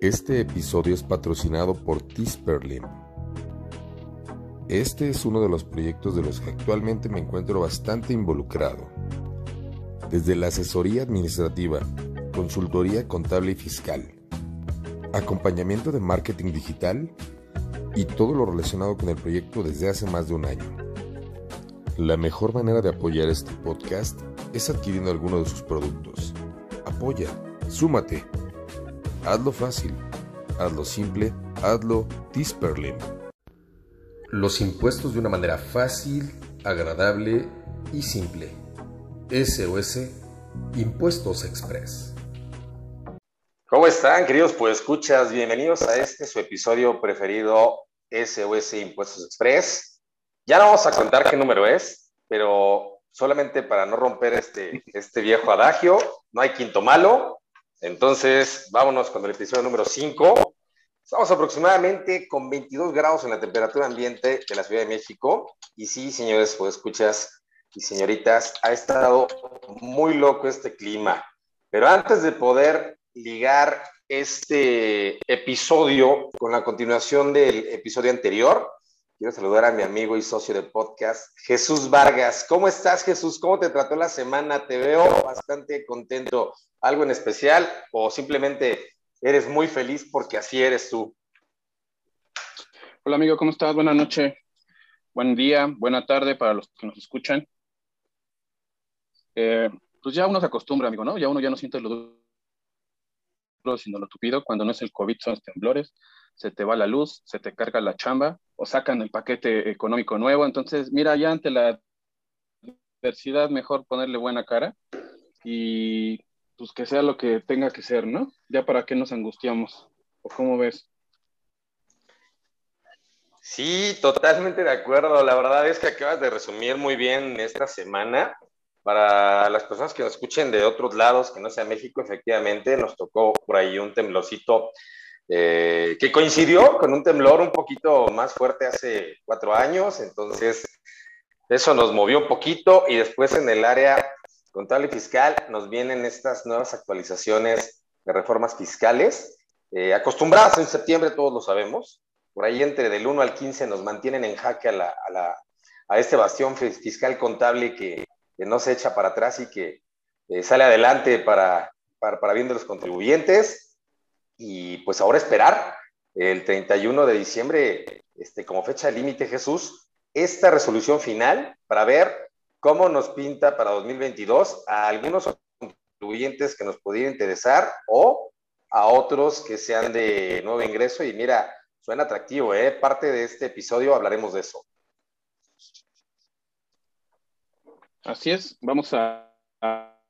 Este episodio es patrocinado por Tisperlim. Este es uno de los proyectos de los que actualmente me encuentro bastante involucrado. Desde la asesoría administrativa, consultoría contable y fiscal, acompañamiento de marketing digital y todo lo relacionado con el proyecto desde hace más de un año. La mejor manera de apoyar este podcast es adquiriendo alguno de sus productos. Apoya, súmate. Hazlo fácil, hazlo simple, hazlo Tisperlim. Los impuestos de una manera fácil, agradable y simple. SOS Impuestos Express. ¿Cómo están, queridos? Pues escuchas, bienvenidos a este su episodio preferido SOS Impuestos Express. Ya no vamos a contar qué número es, pero solamente para no romper este, este viejo adagio, no hay quinto malo. Entonces, vámonos con el episodio número 5. Estamos aproximadamente con 22 grados en la temperatura ambiente de la Ciudad de México. Y sí, señores, pues escuchas y señoritas, ha estado muy loco este clima. Pero antes de poder ligar este episodio con la continuación del episodio anterior, quiero saludar a mi amigo y socio de podcast, Jesús Vargas. ¿Cómo estás, Jesús? ¿Cómo te trató la semana? Te veo bastante contento. ¿Algo en especial o simplemente eres muy feliz porque así eres tú? Hola, amigo, ¿cómo estás? Buenas noches. Buen día, buena tarde para los que nos escuchan. Eh, pues ya uno se acostumbra, amigo, ¿no? Ya uno ya no siente lo sino lo tupido. Cuando no es el COVID, son los temblores. Se te va la luz, se te carga la chamba o sacan el paquete económico nuevo. Entonces, mira, ya ante la adversidad, mejor ponerle buena cara y pues que sea lo que tenga que ser, ¿no? Ya para qué nos angustiamos. ¿O cómo ves? Sí, totalmente de acuerdo. La verdad es que acabas de resumir muy bien esta semana. Para las personas que nos escuchen de otros lados, que no sea México, efectivamente nos tocó por ahí un temblorcito eh, que coincidió con un temblor un poquito más fuerte hace cuatro años. Entonces, eso nos movió un poquito y después en el área contable y fiscal nos vienen estas nuevas actualizaciones de reformas fiscales. Eh, acostumbradas en septiembre, todos lo sabemos. Por ahí entre del 1 al 15 nos mantienen en jaque a, la, a, este bastión fiscal contable que, que, no se echa para atrás y que eh, sale adelante para, para, para bien de los contribuyentes. Y pues ahora esperar el 31 de diciembre este, como fecha límite, Jesús, esta resolución final para ver cómo nos pinta para 2022 a algunos contribuyentes que nos pudiera interesar o a otros que sean de nuevo ingreso. Y mira, suena atractivo, ¿eh? Parte de este episodio hablaremos de eso. Así es, vamos a, a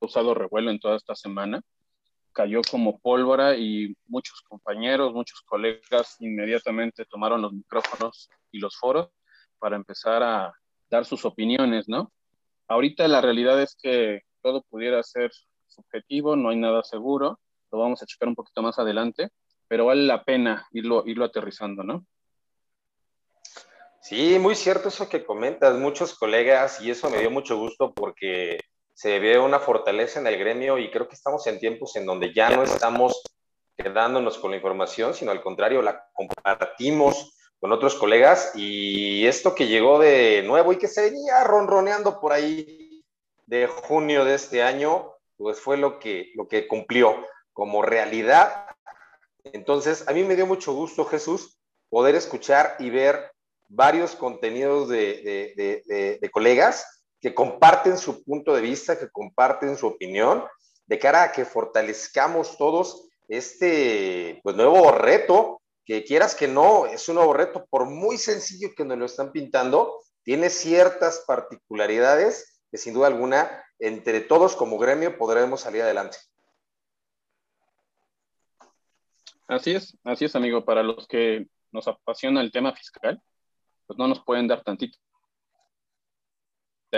usado revuelo en toda esta semana. Cayó como pólvora y muchos compañeros, muchos colegas inmediatamente tomaron los micrófonos y los foros para empezar a dar sus opiniones, ¿no? Ahorita la realidad es que todo pudiera ser subjetivo, no hay nada seguro, lo vamos a checar un poquito más adelante, pero vale la pena irlo, irlo aterrizando, ¿no? Sí, muy cierto eso que comentas, muchos colegas, y eso me dio mucho gusto porque se ve una fortaleza en el gremio y creo que estamos en tiempos en donde ya no estamos quedándonos con la información, sino al contrario, la compartimos con otros colegas y esto que llegó de nuevo y que se venía ronroneando por ahí de junio de este año, pues fue lo que, lo que cumplió como realidad. Entonces, a mí me dio mucho gusto, Jesús, poder escuchar y ver varios contenidos de, colegas que comparten su punto de vista, que comparten su opinión, de cara a que fortalezcamos todos este pues, nuevo reto, que quieras que no, es un nuevo reto, por muy sencillo que nos lo están pintando, tiene ciertas particularidades que sin duda alguna, entre todos como gremio podremos salir adelante. Así es, así es, amigo. Para los que nos apasiona el tema fiscal, pues no nos pueden dar tantito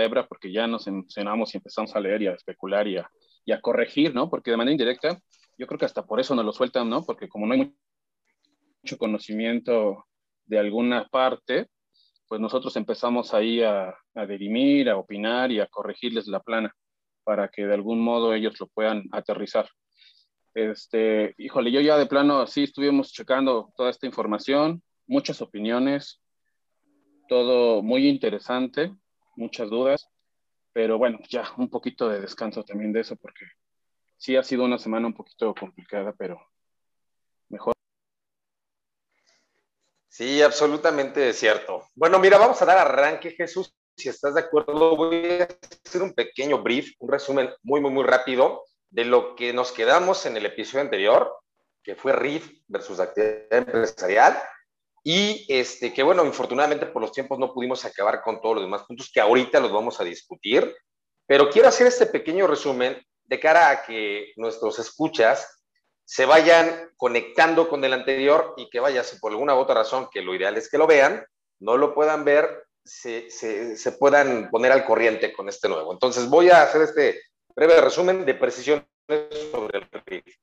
hebra porque ya nos emocionamos y empezamos a leer y a especular y a, y corregir, ¿no? Porque de manera indirecta, yo creo que hasta por eso nos lo sueltan, ¿no? Porque como no hay mucho conocimiento de alguna parte, pues nosotros empezamos ahí a, a dirimir, a opinar y a corregirles la plana para que de algún modo ellos lo puedan aterrizar. Este, híjole, yo ya de plano sí estuvimos checando toda esta información, muchas opiniones, todo muy interesante, muchas dudas, pero bueno, ya un poquito de descanso también de eso porque sí ha sido una semana un poquito complicada, pero mejor. Sí, absolutamente cierto. Bueno, mira, vamos a dar arranque, Jesús. Si estás de acuerdo, voy a hacer un pequeño brief, un resumen muy, muy, muy rápido de lo que nos quedamos en el episodio anterior, que fue RIF versus actividad empresarial. Y este, que bueno, infortunadamente por los tiempos no pudimos acabar con todos los demás puntos que ahorita los vamos a discutir. Pero quiero hacer este pequeño resumen de cara a que nuestros escuchas se vayan conectando con el anterior y que vaya, si por alguna u otra razón, que lo ideal es que lo vean, no lo puedan ver, se, se, puedan poner al corriente con este nuevo. Entonces voy a hacer este breve resumen de precisiones sobre el RIF.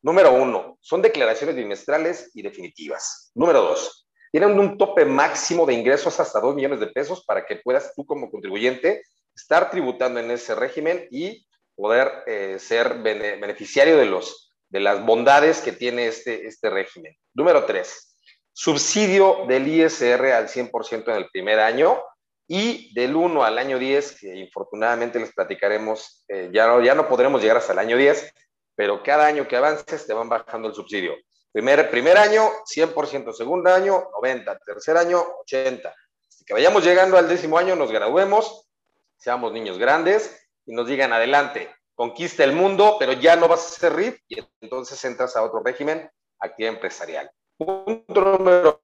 Número uno, son declaraciones bimestrales y definitivas. Número dos, tienen un tope máximo de ingresos hasta 2 millones de pesos para que puedas tú como contribuyente estar tributando en ese régimen y poder eh, ser beneficiario de los de las bondades que tiene este, este régimen. Número tres, subsidio del ISR al 100% en el primer año y del 1 al año 10, que infortunadamente les platicaremos, eh, ya, ya no podremos llegar hasta el año 10, pero cada año que avances te van bajando el subsidio. Primer, primer año, 100%, segundo año, 90, tercer año, 80. que vayamos llegando al décimo año, nos graduemos, seamos niños grandes y nos digan adelante, conquista el mundo, pero ya no vas a ser RIF y entonces entras a otro régimen, actividad empresarial. Punto número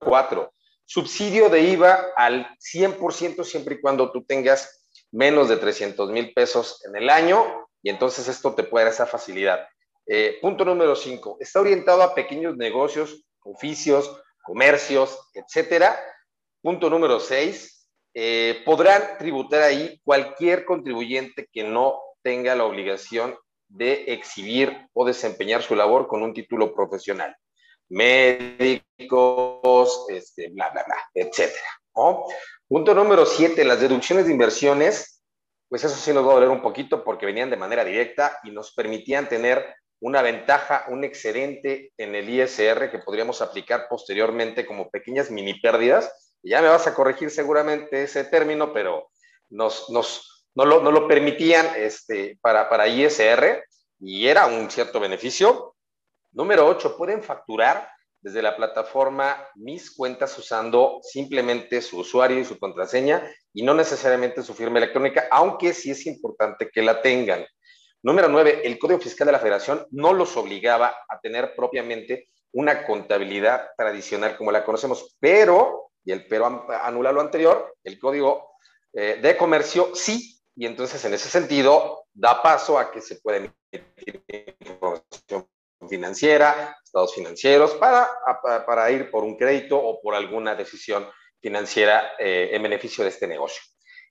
cuatro, subsidio de IVA al 100% siempre y cuando tú tengas menos de 300 mil pesos en el año y entonces esto te puede dar esa facilidad. Eh, punto número cinco, está orientado a pequeños negocios, oficios, comercios, etcétera. Punto número seis, eh, podrán tributar ahí cualquier contribuyente que no tenga la obligación de exhibir o desempeñar su labor con un título profesional. Médicos, este, bla, bla, bla, etcétera. Punto número siete, las deducciones de inversiones, pues eso sí nos va a doler un poquito porque venían de manera directa y nos permitían tener una ventaja, un excedente en el ISR que podríamos aplicar posteriormente como pequeñas mini pérdidas. ya me vas a corregir seguramente ese término, pero nos, no lo, no lo permitían este, para, para ISR y era un cierto beneficio. Número 8, pueden facturar desde la plataforma Mis Cuentas usando simplemente su usuario y su contraseña y no necesariamente su firma electrónica, aunque sí es importante que la tengan. Número 9, el Código Fiscal de la Federación no los obligaba a tener propiamente una contabilidad tradicional como la conocemos, pero, y el pero anula lo anterior, el Código eh, de Comercio sí y entonces en ese sentido da paso a que se pueda emitir información financiera, estados financieros, para, para ir por un crédito o por alguna decisión financiera eh, en beneficio de este negocio.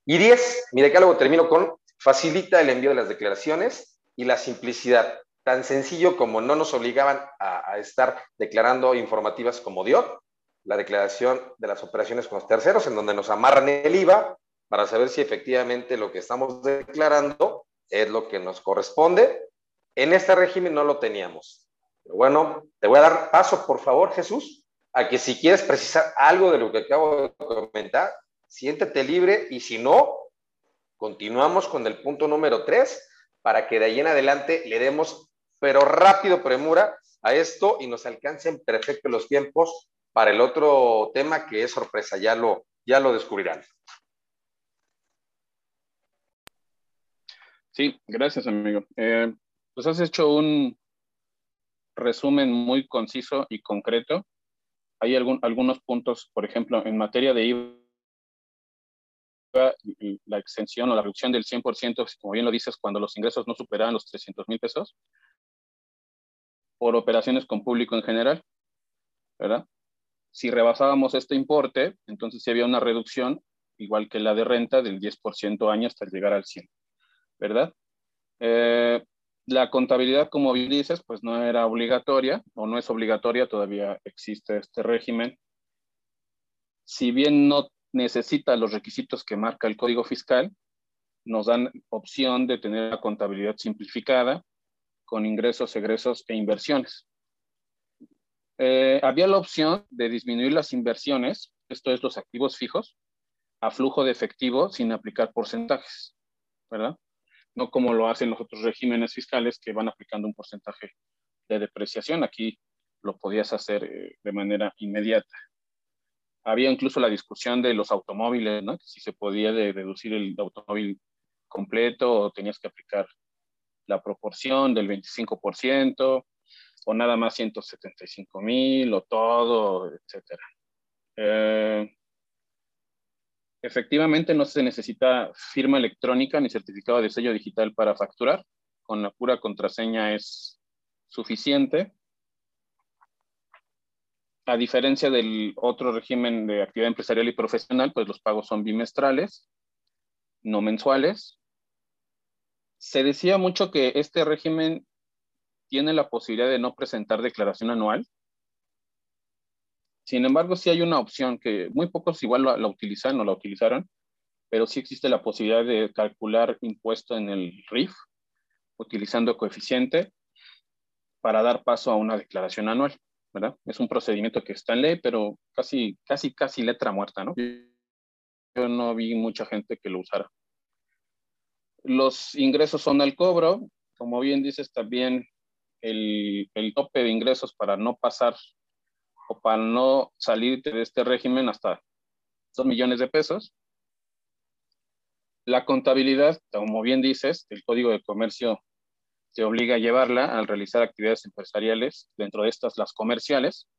Y 10, mi decálogo termino con facilita el envío de las declaraciones y la simplicidad. Tan sencillo como no nos obligaban a, estar declarando informativas como DIOT, la declaración de las operaciones con los terceros, en donde nos amarran el IVA, para saber si efectivamente lo que estamos declarando es lo que nos corresponde. En este régimen no lo teníamos. Bueno, te voy a dar paso, por favor, Jesús, a que si quieres precisar algo de lo que acabo de comentar, siéntete libre y si no, continuamos con el punto número tres para que de ahí en adelante le demos, pero rápido premura a esto y nos alcancen perfecto los tiempos para el otro tema que es sorpresa, ya lo, ya lo descubrirán. Sí, gracias, amigo. Eh, pues has hecho un resumen muy conciso y concreto. Hay algún, algunos puntos, por ejemplo, en materia de IVA, la extensión o la reducción del 100%, como bien lo dices, cuando los ingresos no superan los 300 mil pesos, por operaciones con público en general, ¿verdad? Si rebasábamos este importe, entonces sí había una reducción, igual que la de renta, del 10% año hasta llegar al 100%. ¿verdad? Eh, la contabilidad, como bien dices, pues no era obligatoria o no es obligatoria, todavía existe este régimen. Si bien no necesita los requisitos que marca el Código Fiscal, nos dan opción de tener la contabilidad simplificada con ingresos, egresos e inversiones. Eh, había la opción de disminuir las inversiones, esto es los activos fijos, a flujo de efectivo sin aplicar porcentajes, ¿verdad? No como lo hacen los otros regímenes fiscales que van aplicando un porcentaje de depreciación. Aquí lo podías hacer eh, de manera inmediata. Había incluso la discusión de los automóviles, ¿no? Si se podía deducir el automóvil completo o tenías que aplicar la proporción del 25% o nada más 175 mil o todo, etcétera. Eh, efectivamente no se necesita firma electrónica ni certificado de sello digital para facturar. Con la pura contraseña es suficiente. A diferencia del otro régimen de actividad empresarial y profesional, pues los pagos son bimestrales, no mensuales. Se decía mucho que este régimen tiene la posibilidad de no presentar declaración anual. Sin embargo, sí hay una opción que muy pocos igual la, la utilizan o la utilizaron, pero sí existe la posibilidad de calcular impuesto en el RIF utilizando coeficiente para dar paso a una declaración anual, Es un procedimiento que está en ley, pero casi, casi, casi letra muerta, ¿no? Yo no vi mucha gente que lo usara. Los ingresos son al cobro, como bien dices, también el, el tope de ingresos para no pasar o para no salir de este régimen hasta 2 millones de pesos. La contabilidad, como bien dices, el Código de Comercio te obliga a llevarla al realizar actividades empresariales, dentro de estas las comerciales.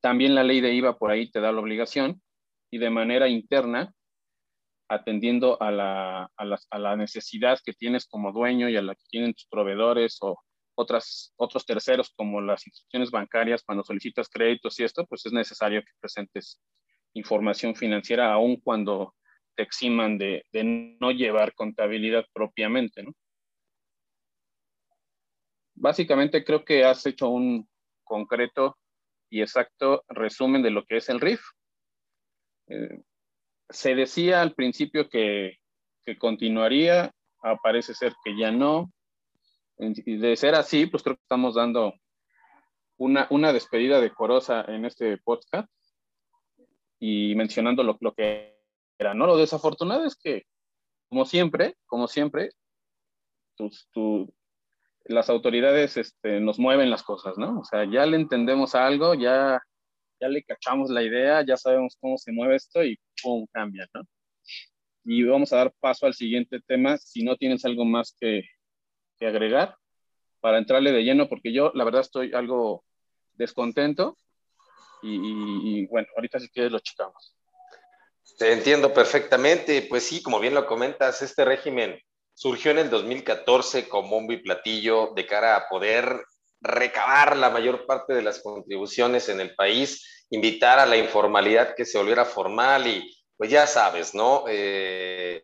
También la ley de IVA por ahí te da la obligación y de manera interna, atendiendo a la, necesidad que tienes como dueño y a la que tienen tus proveedores o otras, otros terceros como las instituciones bancarias, cuando solicitas créditos y esto, pues es necesario que presentes información financiera, aun cuando te eximan de, de no llevar contabilidad propiamente, ¿no? Básicamente creo que has hecho un concreto y exacto resumen de lo que es el RIF. Eh, se decía al principio que, que continuaría, parece ser que ya no. Y de ser así, pues creo que estamos dando una, una despedida decorosa en este podcast y mencionando lo, lo que era. ¿no? Lo desafortunado es que, como siempre, como siempre, tu, tu, las autoridades este, nos mueven las cosas, ¿no? O sea, ya le entendemos algo, ya, ya le cachamos la idea, ya sabemos cómo se mueve esto y pum, cambia, ¿no? Y vamos a dar paso al siguiente tema, si no tienes algo más que, que agregar, para entrarle de lleno, porque yo la verdad estoy algo descontento y, y, bueno, ahorita si quieres lo checamos. Te entiendo perfectamente, pues sí, como bien lo comentas, este régimen surgió en el 2014 como un biplatillo de cara a poder recabar la mayor parte de las contribuciones en el país, invitar a la informalidad que se volviera formal y pues ya sabes, ¿no? Eh,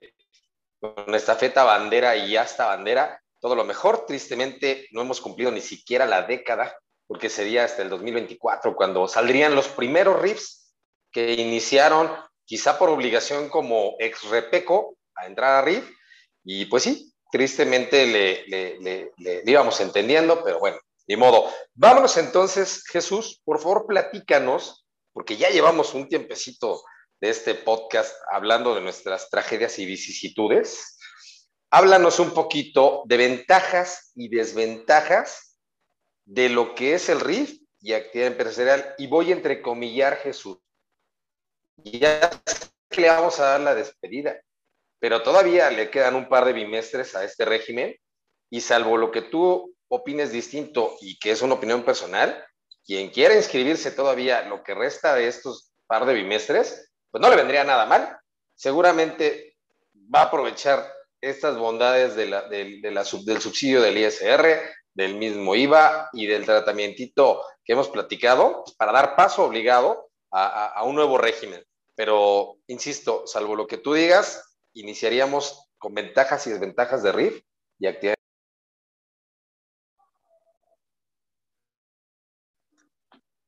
con esta feta bandera y hasta bandera, todo lo mejor. Tristemente no hemos cumplido ni siquiera la década, porque sería hasta el 2024 cuando saldrían los primeros riffs que iniciaron quizá por obligación como ex repeco a entrar a RIF y pues sí, tristemente le, le, íbamos entendiendo, pero bueno, ni modo. Vámonos entonces, Jesús, por favor, platícanos, porque ya llevamos un tiempecito de este podcast hablando de nuestras tragedias y vicisitudes. Háblanos un poquito de ventajas y desventajas de lo que es el RIF y actividad empresarial. Y voy a entrecomillar, Jesús. Ya le vamos a dar la despedida pero todavía le quedan un par de bimestres a este régimen y salvo lo que tú opines distinto y que es una opinión personal, quien quiera inscribirse todavía lo que resta de estos par de bimestres, pues no le vendría nada mal. Seguramente va a aprovechar estas bondades de la, del subsidio del ISR, del mismo IVA y del tratamiento que hemos platicado pues, para dar paso obligado a un nuevo régimen. Pero, insisto, salvo lo que tú digas, iniciaríamos con ventajas y desventajas de RIF y actividades.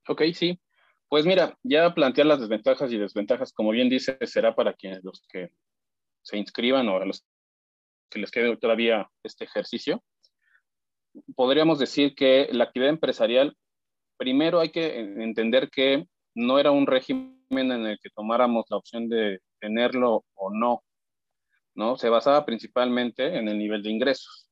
Ok, sí. Pues mira, ya plantear las desventajas y desventajas, como bien dice, será para quienes los que se inscriban o a los que les quede todavía este ejercicio. podríamos decir que la actividad empresarial, primero hay que entender que no era un régimen en el que tomáramos la opción de tenerlo o no, ¿no? Se basaba principalmente en el nivel de ingresos.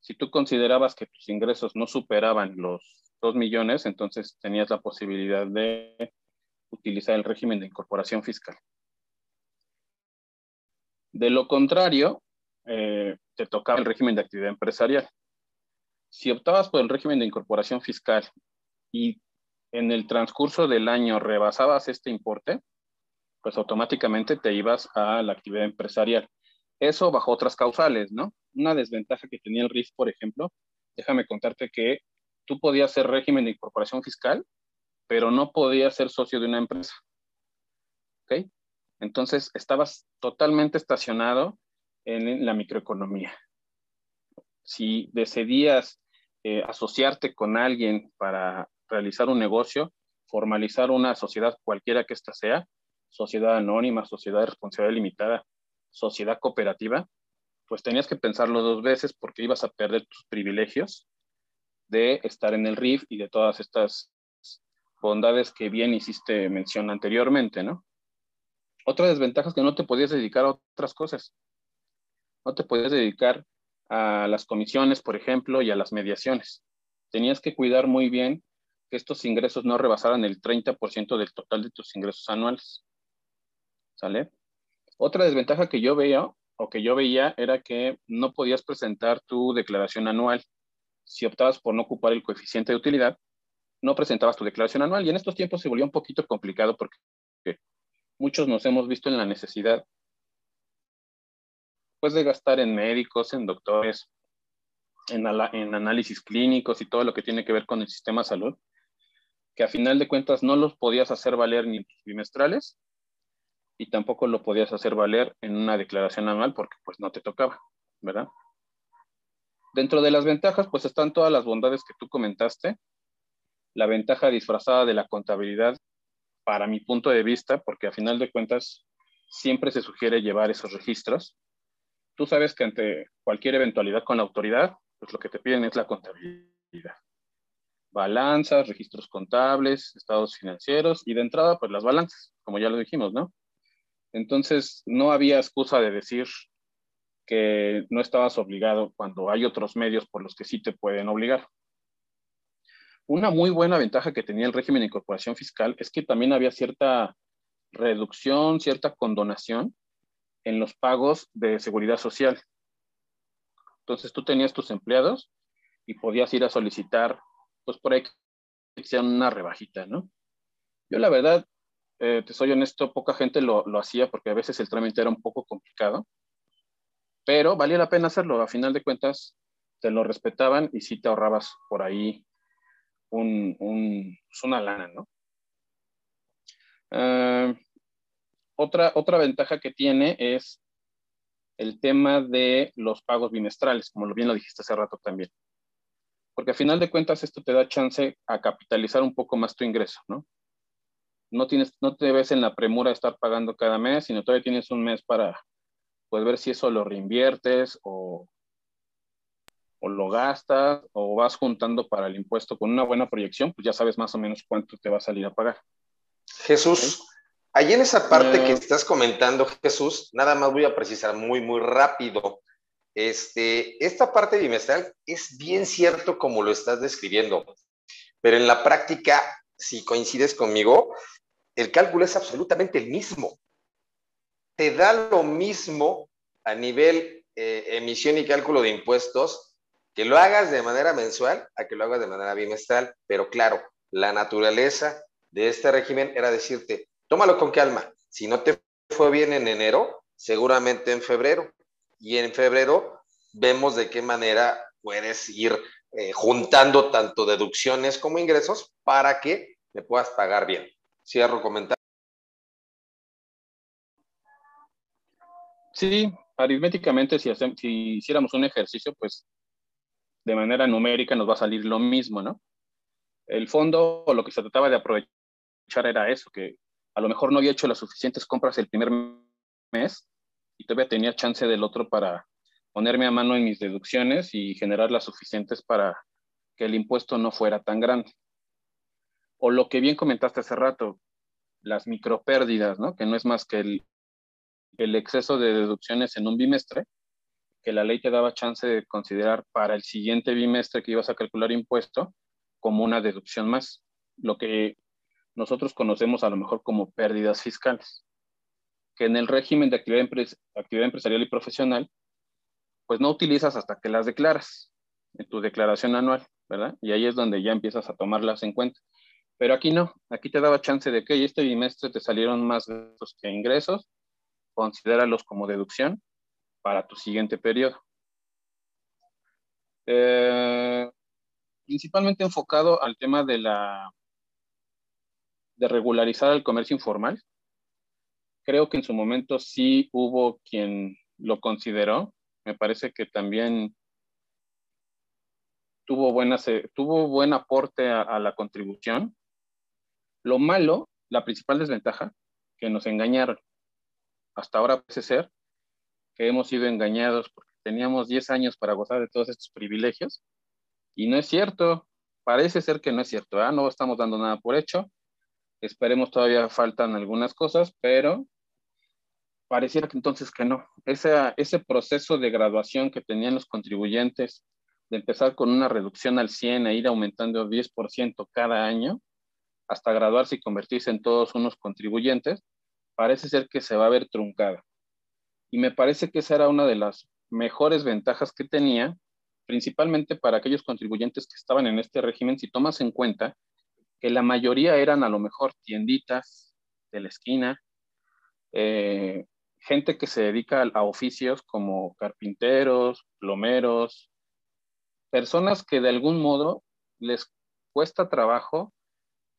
Si tú considerabas que tus ingresos no superaban los 2 millones, entonces tenías la posibilidad de utilizar el régimen de incorporación fiscal. De lo contrario, eh, te tocaba el régimen de actividad empresarial. Si optabas por el régimen de incorporación fiscal y en el transcurso del año rebasabas este importe, pues automáticamente te ibas a la actividad empresarial. Eso bajo otras causales, ¿no? Una desventaja que tenía el RIF, por ejemplo, déjame contarte que tú podías ser régimen de incorporación fiscal, pero no podías ser socio de una empresa. ¿Ok? Entonces, estabas totalmente estacionado en la microeconomía. Si decidías eh, asociarte con alguien para realizar un negocio, formalizar una sociedad cualquiera que ésta sea, sociedad anónima, sociedad de responsabilidad limitada, sociedad cooperativa, pues tenías que pensarlo dos veces porque ibas a perder tus privilegios de estar en el RIF y de todas estas bondades que bien hiciste mención anteriormente, ¿no? Otra desventaja es que no te podías dedicar a otras cosas. No te podías dedicar a las comisiones, por ejemplo, y a las mediaciones. Tenías que cuidar muy bien que estos ingresos no rebasaran el 30% del total de tus ingresos anuales. ¿Sale? Otra desventaja que yo veía o que yo veía era que no podías presentar tu declaración anual. Si optabas por no ocupar el coeficiente de utilidad, no presentabas tu declaración anual y en estos tiempos se volvió un poquito complicado porque muchos nos hemos visto en la necesidad pues de gastar en médicos, en doctores, en, en análisis clínicos y todo lo que tiene que ver con el sistema de salud que a final de cuentas no los podías hacer valer ni bimestrales y tampoco lo podías hacer valer en una declaración anual porque pues no te tocaba, ¿verdad? Dentro de las ventajas pues están todas las bondades que tú comentaste, la ventaja disfrazada de la contabilidad para mi punto de vista, porque a final de cuentas siempre se sugiere llevar esos registros. Tú sabes que ante cualquier eventualidad con la autoridad, pues lo que te piden es la contabilidad balanzas, registros contables, estados financieros y de entrada, pues las balanzas, como ya lo dijimos, ¿no? Entonces, no había excusa de decir que no estabas obligado cuando hay otros medios por los que sí te pueden obligar. Una muy buena ventaja que tenía el régimen de incorporación fiscal es que también había cierta reducción, cierta condonación en los pagos de seguridad social. Entonces tú tenías tus empleados y podías ir a solicitar pues por ahí una rebajita, ¿no? Yo la verdad, eh, te soy honesto, poca gente lo, lo, hacía porque a veces el trámite era un poco complicado, pero valía la pena hacerlo. A final de cuentas, te lo respetaban y sí te ahorrabas por ahí un, pues una lana, ¿no? Uh, otra, otra ventaja que tiene es el tema de los pagos bimestrales, como bien lo dijiste hace rato también porque a final de cuentas esto te da chance a capitalizar un poco más tu ingreso, ¿no? No, tienes, no te ves en la premura de estar pagando cada mes, sino todavía tienes un mes para pues, ver si eso lo reinviertes o, o lo gastas o vas juntando para el impuesto con una buena proyección, pues ya sabes más o menos cuánto te va a salir a pagar. Jesús, ahí en esa parte que eh, estás comentando, Jesús, nada más voy a precisar muy, muy rápido. Este, esta parte bimestral es bien cierto como lo estás describiendo, pero en la práctica, si coincides conmigo, el cálculo es absolutamente el mismo. Te da lo mismo a nivel eh, emisión y cálculo de impuestos que lo hagas de manera mensual a que lo hagas de manera bimestral, pero claro, la naturaleza de este régimen era decirte, tómalo con calma, si no te fue bien en enero, seguramente en febrero, y en febrero vemos de qué manera puedes ir eh, juntando tanto deducciones como ingresos para que me puedas pagar bien. Cierro comentario. Sí, aritméticamente, si, si hiciéramos un ejercicio, pues de manera numérica nos va a salir lo mismo, ¿no? El fondo, lo que se trataba de aprovechar era eso, que a lo mejor no había hecho las suficientes compras el primer mes y todavía tenía chance del otro para ponerme a mano en mis deducciones y generar las suficientes para que el impuesto no fuera tan grande. O lo que bien comentaste hace rato, las micropérdidas, ¿no? Que no es más que el, el exceso de deducciones en un bimestre, que la ley te daba chance de considerar para el siguiente bimestre que ibas a calcular impuesto como una deducción más, lo que nosotros conocemos a lo mejor como pérdidas fiscales, que en el régimen de actividad, actividad empresarial y profesional, pues no utilizas hasta que las declaras en tu declaración anual, ¿verdad? Y ahí es donde ya empiezas a tomarlas en cuenta. Pero aquí no, aquí te daba chance de que este bimestre te salieron más gastos que ingresos, considéralos como deducción para tu siguiente periodo. Eh, principalmente enfocado al tema de la de regularizar el comercio informal. Creo que en su momento sí hubo quien lo consideró. Me parece que también tuvo, buena, tuvo buen aporte a la contribución. Lo malo, la principal desventaja, que nos engañaron. Hasta ahora parece ser que hemos sido engañados porque teníamos 10 años para gozar de todos estos privilegios. Y no es cierto, parece ser que no es cierto, ¿ah? no estamos dando nada por hecho. Esperemos todavía faltan algunas cosas, pero pareciera que entonces que no. Ese, ese proceso de graduación que tenían los contribuyentes, de empezar con una reducción al 100 e ir aumentando 10% cada año, hasta graduarse y convertirse en todos unos contribuyentes, parece ser que se va a ver truncada. Y me parece que esa era una de las mejores ventajas que tenía, principalmente para aquellos contribuyentes que estaban en este régimen, si tomas en cuenta que la mayoría eran a lo mejor tienditas de la esquina, eh, gente que se dedica a oficios como carpinteros, plomeros, personas que de algún modo les cuesta trabajo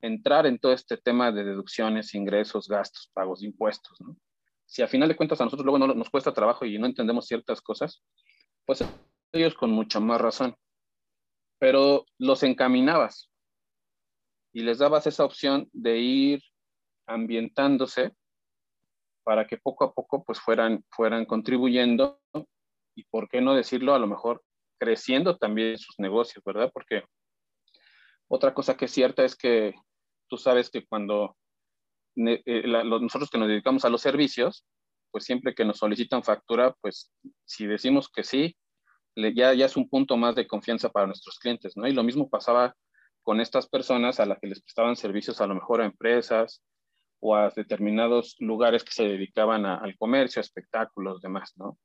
entrar en todo este tema de deducciones, ingresos, gastos, pagos de impuestos, ¿no? Si a final de cuentas a nosotros luego no, nos cuesta trabajo y no entendemos ciertas cosas, pues ellos con mucha más razón. Pero los encaminabas y les dabas esa opción de ir ambientándose para que poco a poco pues fueran, fueran contribuyendo y por qué no decirlo, a lo mejor creciendo también sus negocios, ¿verdad? Porque otra cosa que es cierta es que tú sabes que cuando eh, nosotros que nos dedicamos a los servicios, pues siempre que nos solicitan factura, pues si decimos que sí, ya, ya es un punto más de confianza para nuestros clientes, ¿no? Y lo mismo pasaba con estas personas a las que les prestaban servicios a lo mejor a empresas o a determinados lugares que se dedicaban al comercio, a espectáculos, demás, ¿no?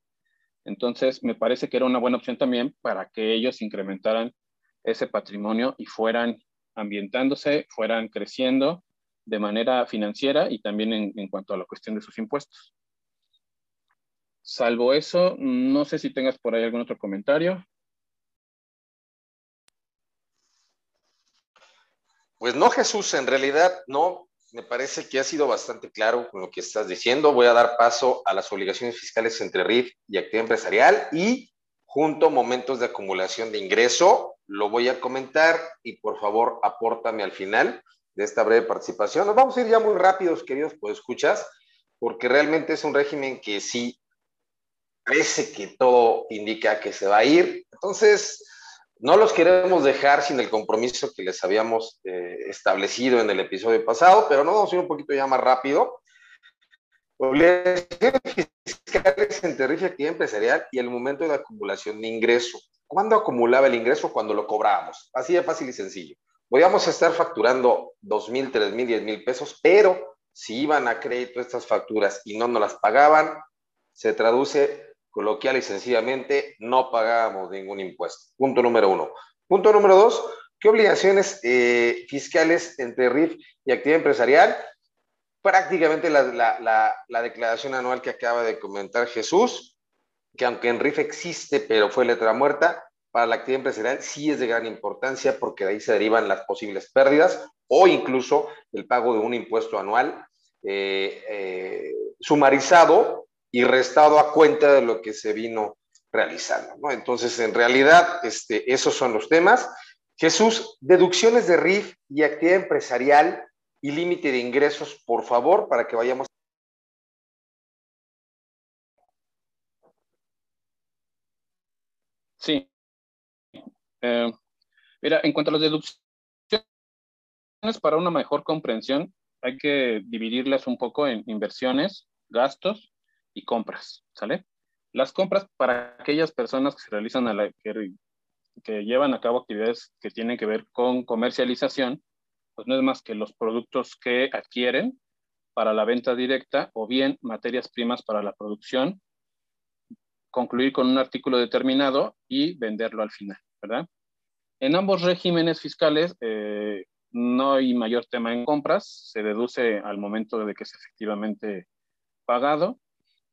Entonces, me parece que era una buena opción también para que ellos incrementaran ese patrimonio y fueran ambientándose, fueran creciendo de manera financiera y también en, cuanto a la cuestión de sus impuestos. Salvo eso, no sé si tengas por ahí algún otro comentario. Pues no, Jesús, en realidad no. Me parece que ha sido bastante claro con lo que estás diciendo. Voy a dar paso a las obligaciones fiscales entre RIF y actividad empresarial y junto momentos de acumulación de ingreso lo voy a comentar y por favor apórtame al final de esta breve participación. Nos vamos a ir ya muy rápidos, queridos, pues escuchas, porque realmente es un régimen que sí parece que todo indica que se va a ir. Entonces, no los queremos dejar sin el compromiso que les habíamos eh, establecido en el episodio pasado, pero no vamos a ir un poquito ya más rápido. Obligaciones fiscales en terrible actividad empresarial y el momento de acumulación de ingreso. ¿Cuándo acumulaba el ingreso? Cuando lo cobrábamos. Así de fácil y sencillo. Podíamos estar facturando dos mil, tres mil, diez mil pesos, pero si iban a crédito estas facturas y no nos las pagaban, se traduce coloquial y sencillamente, no pagábamos ningún impuesto. Punto número uno. Punto número dos, ¿qué obligaciones eh, fiscales entre RIF y actividad empresarial? Prácticamente la, la declaración anual que acaba de comentar Jesús, que aunque en RIF existe, pero fue letra muerta, para la actividad empresarial sí es de gran importancia porque de ahí se derivan las posibles pérdidas o incluso el pago de un impuesto anual eh, eh, sumarizado y restado a cuenta de lo que se vino realizando. Entonces, en realidad, este, esos son los temas. Jesús, deducciones de RIF y actividad empresarial y límite de ingresos, por favor, para que vayamos Eh, mira, en cuanto a las deducciones, para una mejor comprensión, hay que dividirlas un poco en inversiones, gastos y compras, ¿sale? Las compras para aquellas personas que se realizan a la, que, que llevan a cabo actividades que tienen que ver con comercialización, pues no es más que los productos que adquieren para la venta directa o bien materias primas para la producción, concluir con un artículo determinado y venderlo al final, ¿verdad? En ambos regímenes fiscales eh, no hay mayor tema en compras, se deduce al momento de que es efectivamente pagado,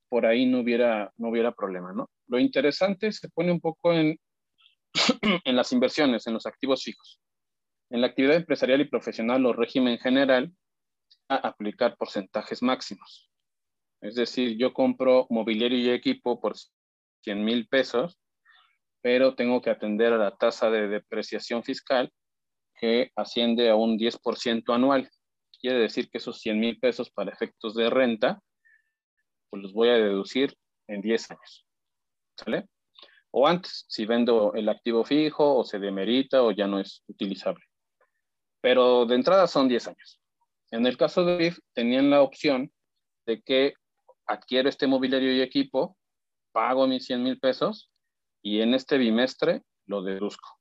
por ahí no hubiera, no hubiera problema, ¿no? Lo interesante se pone un poco en, en las inversiones, en los activos fijos. En la actividad empresarial y profesional o régimen general, a aplicar porcentajes máximos. Es decir, yo compro mobiliario y equipo por 100 mil pesos, pero tengo que atender a la tasa de depreciación fiscal que asciende a un 10% anual. Quiere decir que esos 100 mil pesos para efectos de renta, pues los voy a deducir en 10 años. ¿Sale? O antes, si vendo el activo fijo o se demerita o ya no es utilizable. Pero de entrada son 10 años. En el caso de BIF, tenían la opción de que adquiero este mobiliario y equipo, pago mis 100 mil pesos y en este bimestre lo deduzco.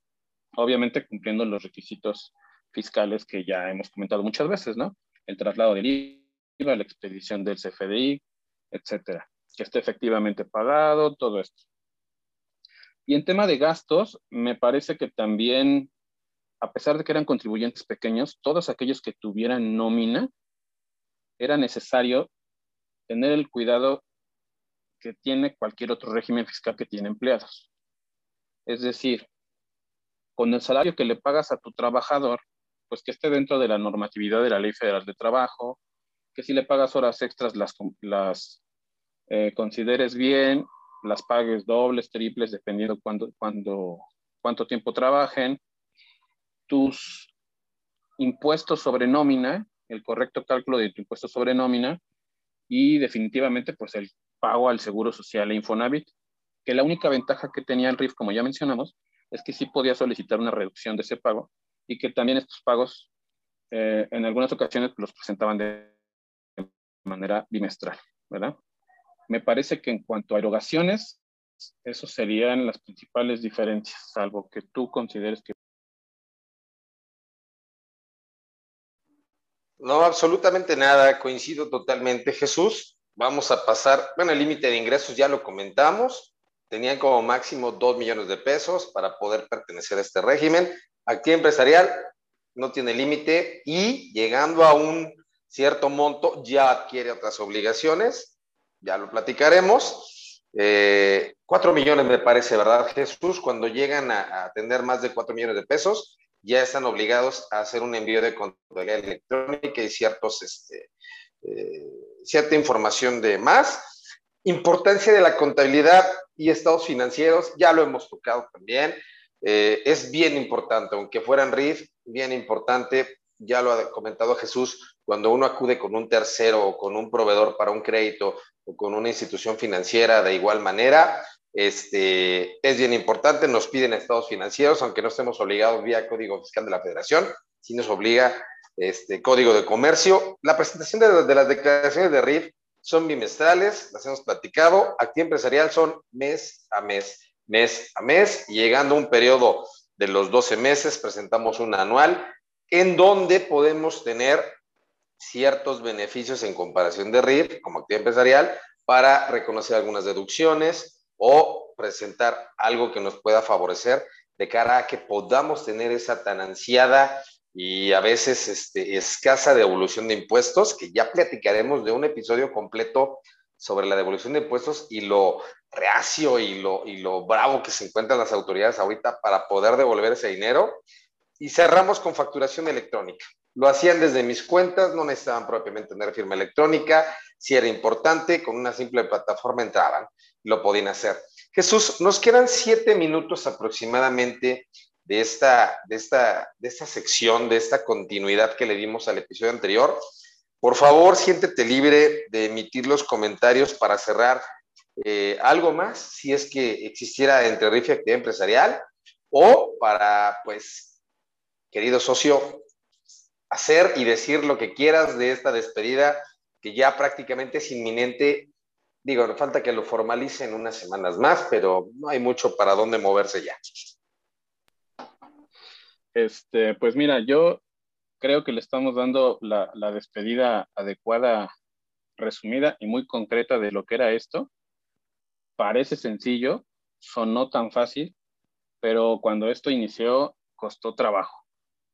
Obviamente cumpliendo los requisitos fiscales que ya hemos comentado muchas veces, ¿no? El traslado del IVA, la expedición del CFDI, etcétera. Que esté efectivamente pagado, todo esto. Y en tema de gastos, me parece que también a pesar de que eran contribuyentes pequeños, todos aquellos que tuvieran nómina, era necesario tener el cuidado que tiene cualquier otro régimen fiscal que tiene empleados. Es decir, con el salario que le pagas a tu trabajador, pues que esté dentro de la normatividad de la Ley Federal de Trabajo, que si le pagas horas extras las, eh, consideres bien, las pagues dobles, triples, dependiendo cuándo, cuánto tiempo trabajen, tus impuestos sobre nómina, el correcto cálculo de tu impuesto sobre nómina y definitivamente pues el pago al Seguro Social e Infonavit, que la única ventaja que tenía el RIF, como ya mencionamos, es que sí podía solicitar una reducción de ese pago y que también estos pagos eh, en algunas ocasiones los presentaban de manera bimestral, ¿verdad? Me parece que en cuanto a erogaciones, eso serían las principales diferencias, salvo que tú consideres que No, absolutamente nada, coincido totalmente. Jesús, vamos a pasar, bueno, el límite de ingresos ya lo comentamos, tenían como máximo 2 millones de pesos para poder pertenecer a este régimen. Actividad empresarial no tiene límite y llegando a un cierto monto ya adquiere otras obligaciones, ya lo platicaremos. Eh, 4 millones me parece, ¿verdad, Jesús? Cuando llegan a, a tener más de 4 millones de pesos, ya están obligados a hacer un envío de contabilidad electrónica y ciertos, este, eh, cierta información de más. Importancia de la contabilidad y estados financieros, ya lo hemos tocado también. Eh, es bien importante, aunque fueran RIF, bien importante, ya lo ha comentado Jesús, cuando uno acude con un tercero o con un proveedor para un crédito o con una institución financiera de igual manera, este, es bien importante, nos piden estados financieros, aunque no estemos obligados vía Código Fiscal de la Federación, sí nos obliga este Código de Comercio. La presentación de, las declaraciones de RIF son bimestrales, las hemos platicado, actividad empresarial son mes a mes, mes a mes, y llegando a un periodo de los 12 meses, presentamos un anual en donde podemos tener ciertos beneficios en comparación de RIF como actividad empresarial para reconocer algunas deducciones, o presentar algo que nos pueda favorecer de cara a que podamos tener esa tan ansiada y a veces este, escasa devolución de impuestos, que ya platicaremos de un episodio completo sobre la devolución de impuestos y lo reacio y lo, y lo bravo que se encuentran las autoridades ahorita para poder devolver ese dinero. Y cerramos con facturación electrónica. Lo hacían desde mis cuentas, no necesitaban propiamente tener firma electrónica, si era importante, con una simple plataforma entraban lo podían hacer. Jesús, nos quedan siete minutos aproximadamente de esta, de esta, de esta sección, de esta continuidad que le dimos al episodio anterior. Por favor, siéntete libre de emitir los comentarios para cerrar eh, algo más, si es que existiera entre RIF y actividad empresarial, o para, pues, querido socio, hacer y decir lo que quieras de esta despedida que ya prácticamente es inminente. Digo, falta que lo formalicen unas semanas más, pero no hay mucho para dónde moverse ya. Este, pues mira, yo creo que le estamos dando la, la despedida adecuada, resumida y muy concreta de lo que era esto. Parece sencillo, sonó tan fácil, pero cuando esto inició costó trabajo.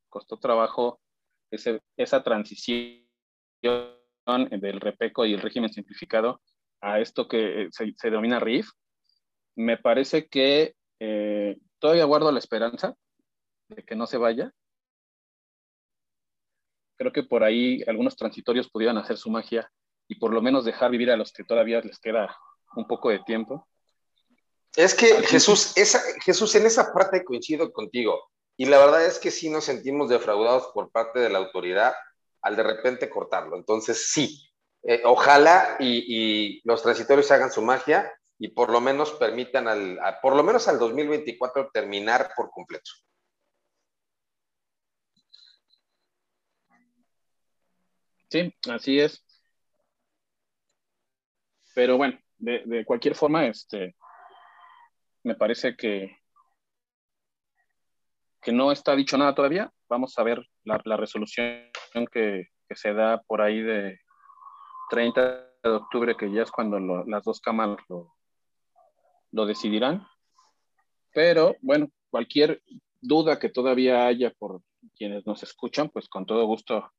Costó trabajo ese, esa transición del REPECO y el régimen simplificado a esto que se, se denomina RIF. Me parece que eh, todavía guardo la esperanza de que no se vaya, creo que por ahí algunos transitorios pudieran hacer su magia y por lo menos dejar vivir a los que todavía les queda un poco de tiempo. Es que Jesús, esa, Jesús, en esa parte coincido contigo. Y la verdad es que sí nos sentimos defraudados por parte de la autoridad al de repente cortarlo. Entonces, sí, eh, ojalá y, los transitorios hagan su magia y por lo menos permitan al, por lo menos al 2024 terminar por completo. Sí, así es. Pero bueno, de, cualquier forma, este, me parece que, que no está dicho nada todavía. Vamos a ver la, resolución que, se da por ahí de 30 de octubre, que ya es cuando las dos cámaras lo, lo decidirán. Pero bueno, cualquier duda que todavía haya por quienes nos escuchan, pues con todo gusto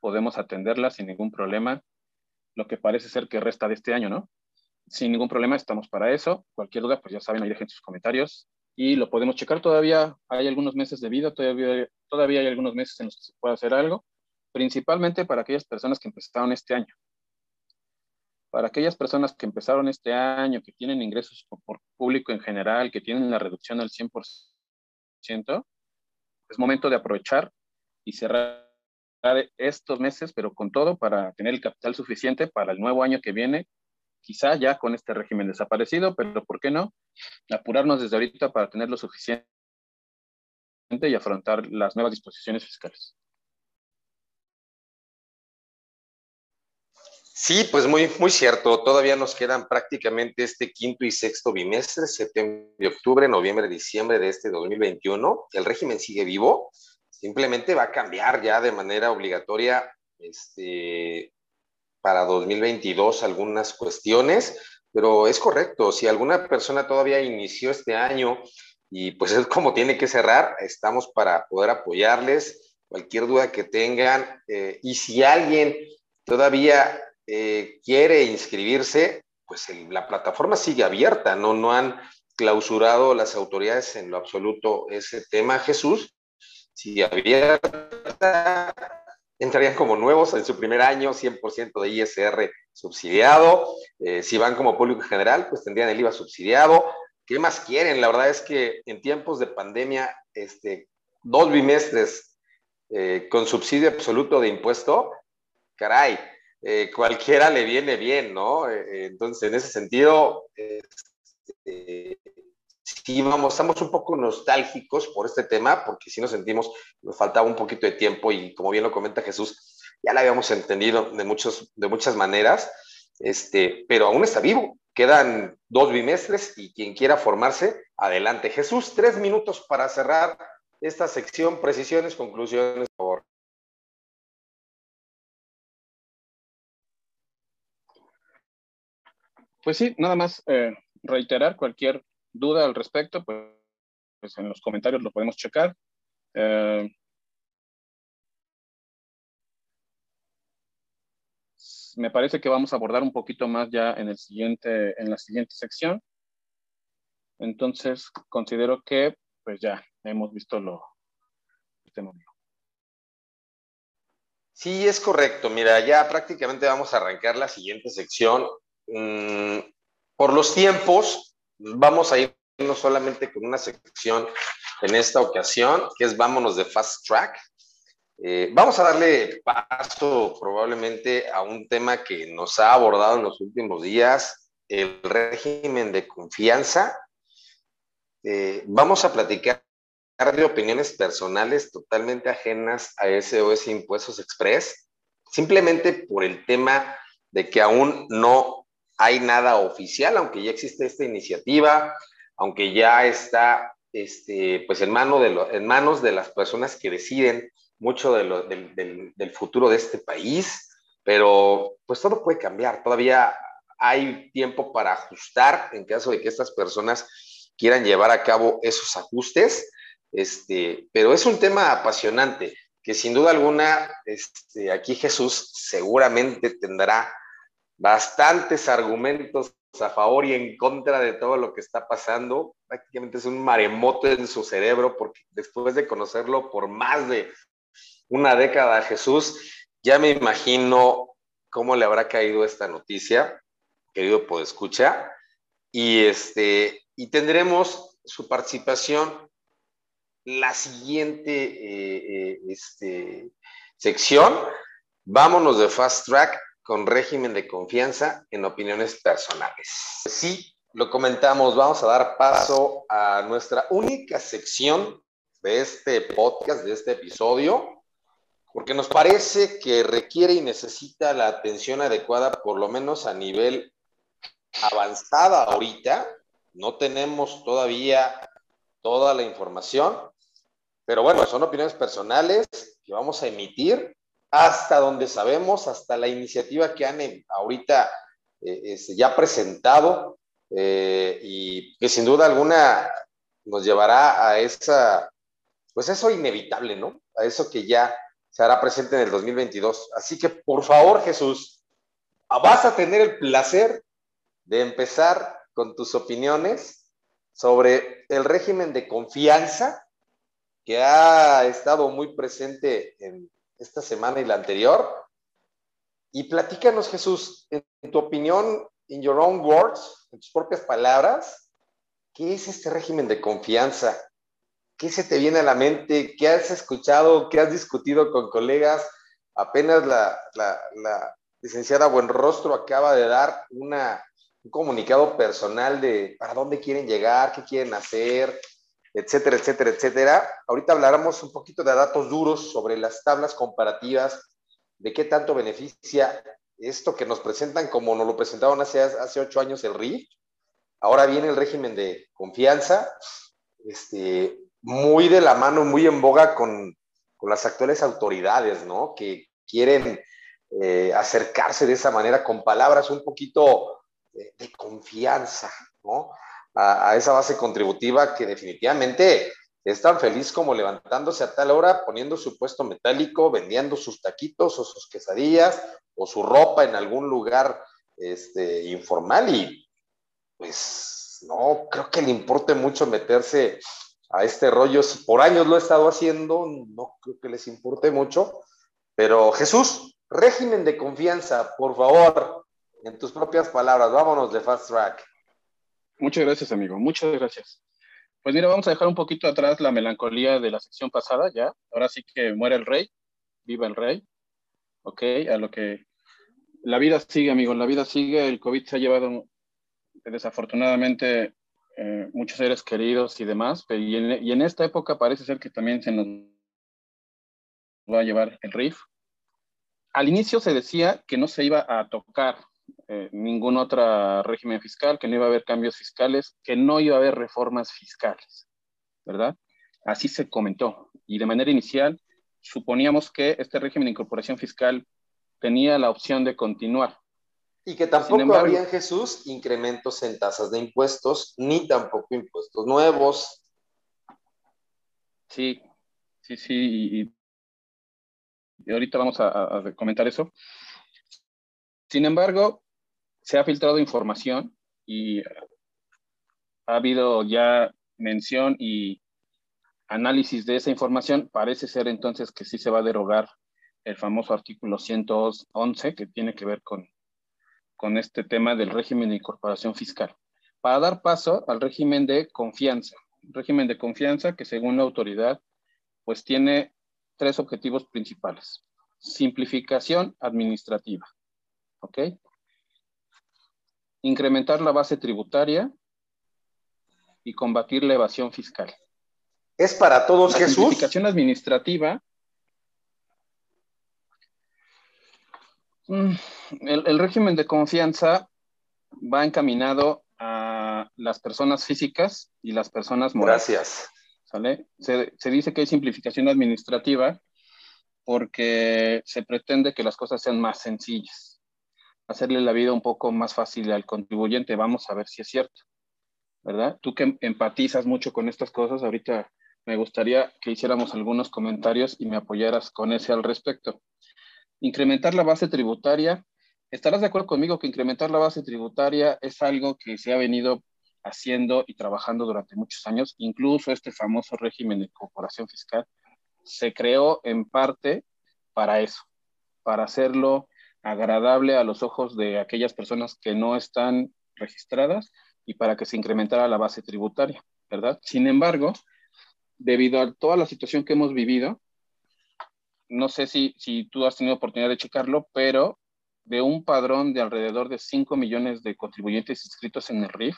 podemos atenderla sin ningún problema, lo que parece ser que resta de este año, ¿no? Sin ningún problema, estamos para eso. Cualquier duda, pues ya saben, ahí dejen sus comentarios y lo podemos checar. Todavía hay algunos meses de vida, todavía, todavía hay algunos meses en los que se puede hacer algo, principalmente para aquellas personas que empezaron este año. Para aquellas personas que empezaron este año, que tienen ingresos por público en general, que tienen la reducción al 100%, es momento de aprovechar y cerrar estos meses, pero con todo para tener el capital suficiente para el nuevo año que viene, quizá ya con este régimen desaparecido, pero ¿por qué no? Apurarnos desde ahorita para tener lo suficiente y afrontar las nuevas disposiciones fiscales. Sí, pues muy, muy cierto. Todavía nos quedan prácticamente este quinto y sexto bimestre, septiembre, octubre, noviembre, diciembre de este 2021. El régimen sigue vivo Simplemente va a cambiar ya de manera obligatoria este, para 2022 algunas cuestiones, pero es correcto, si alguna persona todavía inició este año y pues es como tiene que cerrar, estamos para poder apoyarles, cualquier duda que tengan, eh, y si alguien todavía eh, quiere inscribirse, pues la plataforma sigue abierta, ¿no? no han clausurado las autoridades en lo absoluto ese tema, Jesús, si abierta, entrarían como nuevos en su primer año, 100% de ISR subsidiado. Eh, si van como público general, pues tendrían el IVA subsidiado. ¿Qué más quieren? La verdad es que en tiempos de pandemia, este, dos bimestres eh, con subsidio absoluto de impuesto, caray, eh, cualquiera le viene bien, ¿no? entonces, en ese sentido, este, sí vamos, estamos un poco nostálgicos por este tema, porque sí nos sentimos, nos faltaba un poquito de tiempo y como bien lo comenta Jesús, ya lo habíamos entendido de, muchos, de muchas maneras, este, pero aún está vivo. Quedan dos bimestres y quien quiera formarse, adelante. Jesús, tres minutos para cerrar esta sección, precisiones, conclusiones, por favor. Pues sí, nada más eh, reiterar cualquier duda al respecto, pues, pues, en los comentarios lo podemos checar. Eh, me parece que vamos a abordar un poquito más ya en, el siguiente, en la siguiente sección. Entonces, considero que pues ya hemos visto lo este Sí, es correcto. Mira, ya prácticamente vamos a arrancar la siguiente sección. Mm, por los tiempos, vamos a ir no solamente con una sección en esta ocasión, que es Vámonos de Fast Track. Eh, vamos a darle paso probablemente a un tema que nos ha abordado en los últimos días, el régimen de confianza. Eh, vamos a platicar de opiniones personales totalmente ajenas a ese impuestos express, simplemente por el tema de que aún no hay nada oficial, aunque ya existe esta iniciativa, aunque ya está este, pues en, de en manos de las personas que deciden mucho del, del futuro de este país, pero pues todo puede cambiar, todavía hay tiempo para ajustar en caso de que estas personas quieran llevar a cabo esos ajustes, este, pero es un tema apasionante que sin duda alguna este, aquí Jesús seguramente tendrá bastantes argumentos a favor y en contra de todo lo que está pasando. Prácticamente es un maremoto en su cerebro porque después de conocerlo por más de una década Jesús, ya me imagino cómo le habrá caído esta noticia, querido Podescucha. Y este, y tendremos su participación la siguiente eh, eh, este, sección. Vámonos de Fast Track con régimen de confianza en opiniones personales. Sí, lo comentamos, vamos a dar paso a nuestra única sección de este podcast, de este episodio, porque nos parece que requiere y necesita la atención adecuada, por lo menos a nivel avanzada ahorita, no tenemos todavía toda la información, pero bueno, son opiniones personales que vamos a emitir hasta donde sabemos, hasta la iniciativa que han eh, ahorita eh, ya presentado eh, y que sin duda alguna nos llevará a esa, pues eso inevitable, ¿no? A eso que ya se hará presente en el 2022. Así que por favor, Jesús, vas a tener el placer de empezar con tus opiniones sobre el régimen de confianza que ha estado muy presente en esta semana y la anterior. Y platícanos, Jesús, en, tu opinión, in your own words, en tus propias palabras, ¿qué es este régimen de confianza? ¿Qué se te viene a la mente? ¿Qué has escuchado? ¿Qué has discutido con colegas? Apenas la, la, la licenciada Buenrostro acaba de dar una un comunicado personal de para dónde quieren llegar, qué quieren hacer, etcétera, etcétera, etcétera. Ahorita hablaremos un poquito de datos duros sobre las tablas comparativas, de qué tanto beneficia esto que nos presentan como nos lo presentaron hace, hace ocho años el RIF. Ahora viene el régimen de confianza, este, muy de la mano, muy en boga con, con las actuales autoridades, ¿no? Que quieren eh, acercarse de esa manera con palabras un poquito de, confianza, ¿no? A, esa base contributiva que definitivamente es tan feliz como levantándose a tal hora, poniendo su puesto metálico, vendiendo sus taquitos o sus quesadillas o su ropa en algún lugar este, informal y pues no creo que le importe mucho meterse a este rollo. Por años lo he estado haciendo, no creo que les importe mucho, pero Jesús, régimen de confianza, por favor, en tus propias palabras, vámonos de Fast Track. Muchas gracias, amigo. Muchas gracias. Pues mira, vamos a dejar un poquito atrás la melancolía de la sección pasada, ya. Ahora sí que muere el rey, viva el rey. Ok, a lo que la vida sigue, amigo, la vida sigue. El COVID se ha llevado desafortunadamente eh, muchos seres queridos y demás, y en, y en esta época parece ser que también se nos va a llevar el RIF. Al inicio se decía que no se iba a tocar eh, ningún otro régimen fiscal, que no iba a haber cambios fiscales, que no iba a haber reformas fiscales, ¿verdad? Así se comentó. Y de manera inicial, suponíamos que este régimen de incorporación fiscal tenía la opción de continuar. Y que tampoco había, Jesús, incrementos en tasas de impuestos, ni tampoco impuestos nuevos. Sí, sí, sí, y, ahorita vamos a, a comentar eso. Sin embargo, se ha filtrado información y ha habido ya mención y análisis de esa información. Parece ser entonces que sí se va a derogar el famoso artículo 111 que tiene que ver con, con este tema del régimen de incorporación fiscal, para dar paso al régimen de confianza. régimen de confianza que según la autoridad pues tiene tres objetivos principales. Simplificación administrativa, ¿ok? Incrementar la base tributaria y combatir la evasión fiscal. ¿Es para todos, la Jesús? simplificación administrativa. Mm, el, el régimen de confianza va encaminado a las personas físicas y las personas morales. Gracias. ¿sale? Se, se dice que hay simplificación administrativa porque se pretende que las cosas sean más sencillas, hacerle la vida un poco más fácil al contribuyente. Vamos a ver si es cierto, ¿verdad? Tú que empatizas mucho con estas cosas, ahorita me gustaría que hiciéramos algunos comentarios y me apoyaras con ese al respecto. Incrementar la base tributaria. ¿Estarás de acuerdo conmigo que incrementar la base tributaria es algo que se ha venido haciendo y trabajando durante muchos años? Incluso este famoso régimen de corporación fiscal se creó en parte para eso, para hacerlo agradable a los ojos de aquellas personas que no están registradas y para que se incrementara la base tributaria, ¿verdad? Sin embargo, debido a toda la situación que hemos vivido, no sé si, si tú has tenido oportunidad de checarlo, pero de un padrón de alrededor de 5 millones de contribuyentes inscritos en el RIF,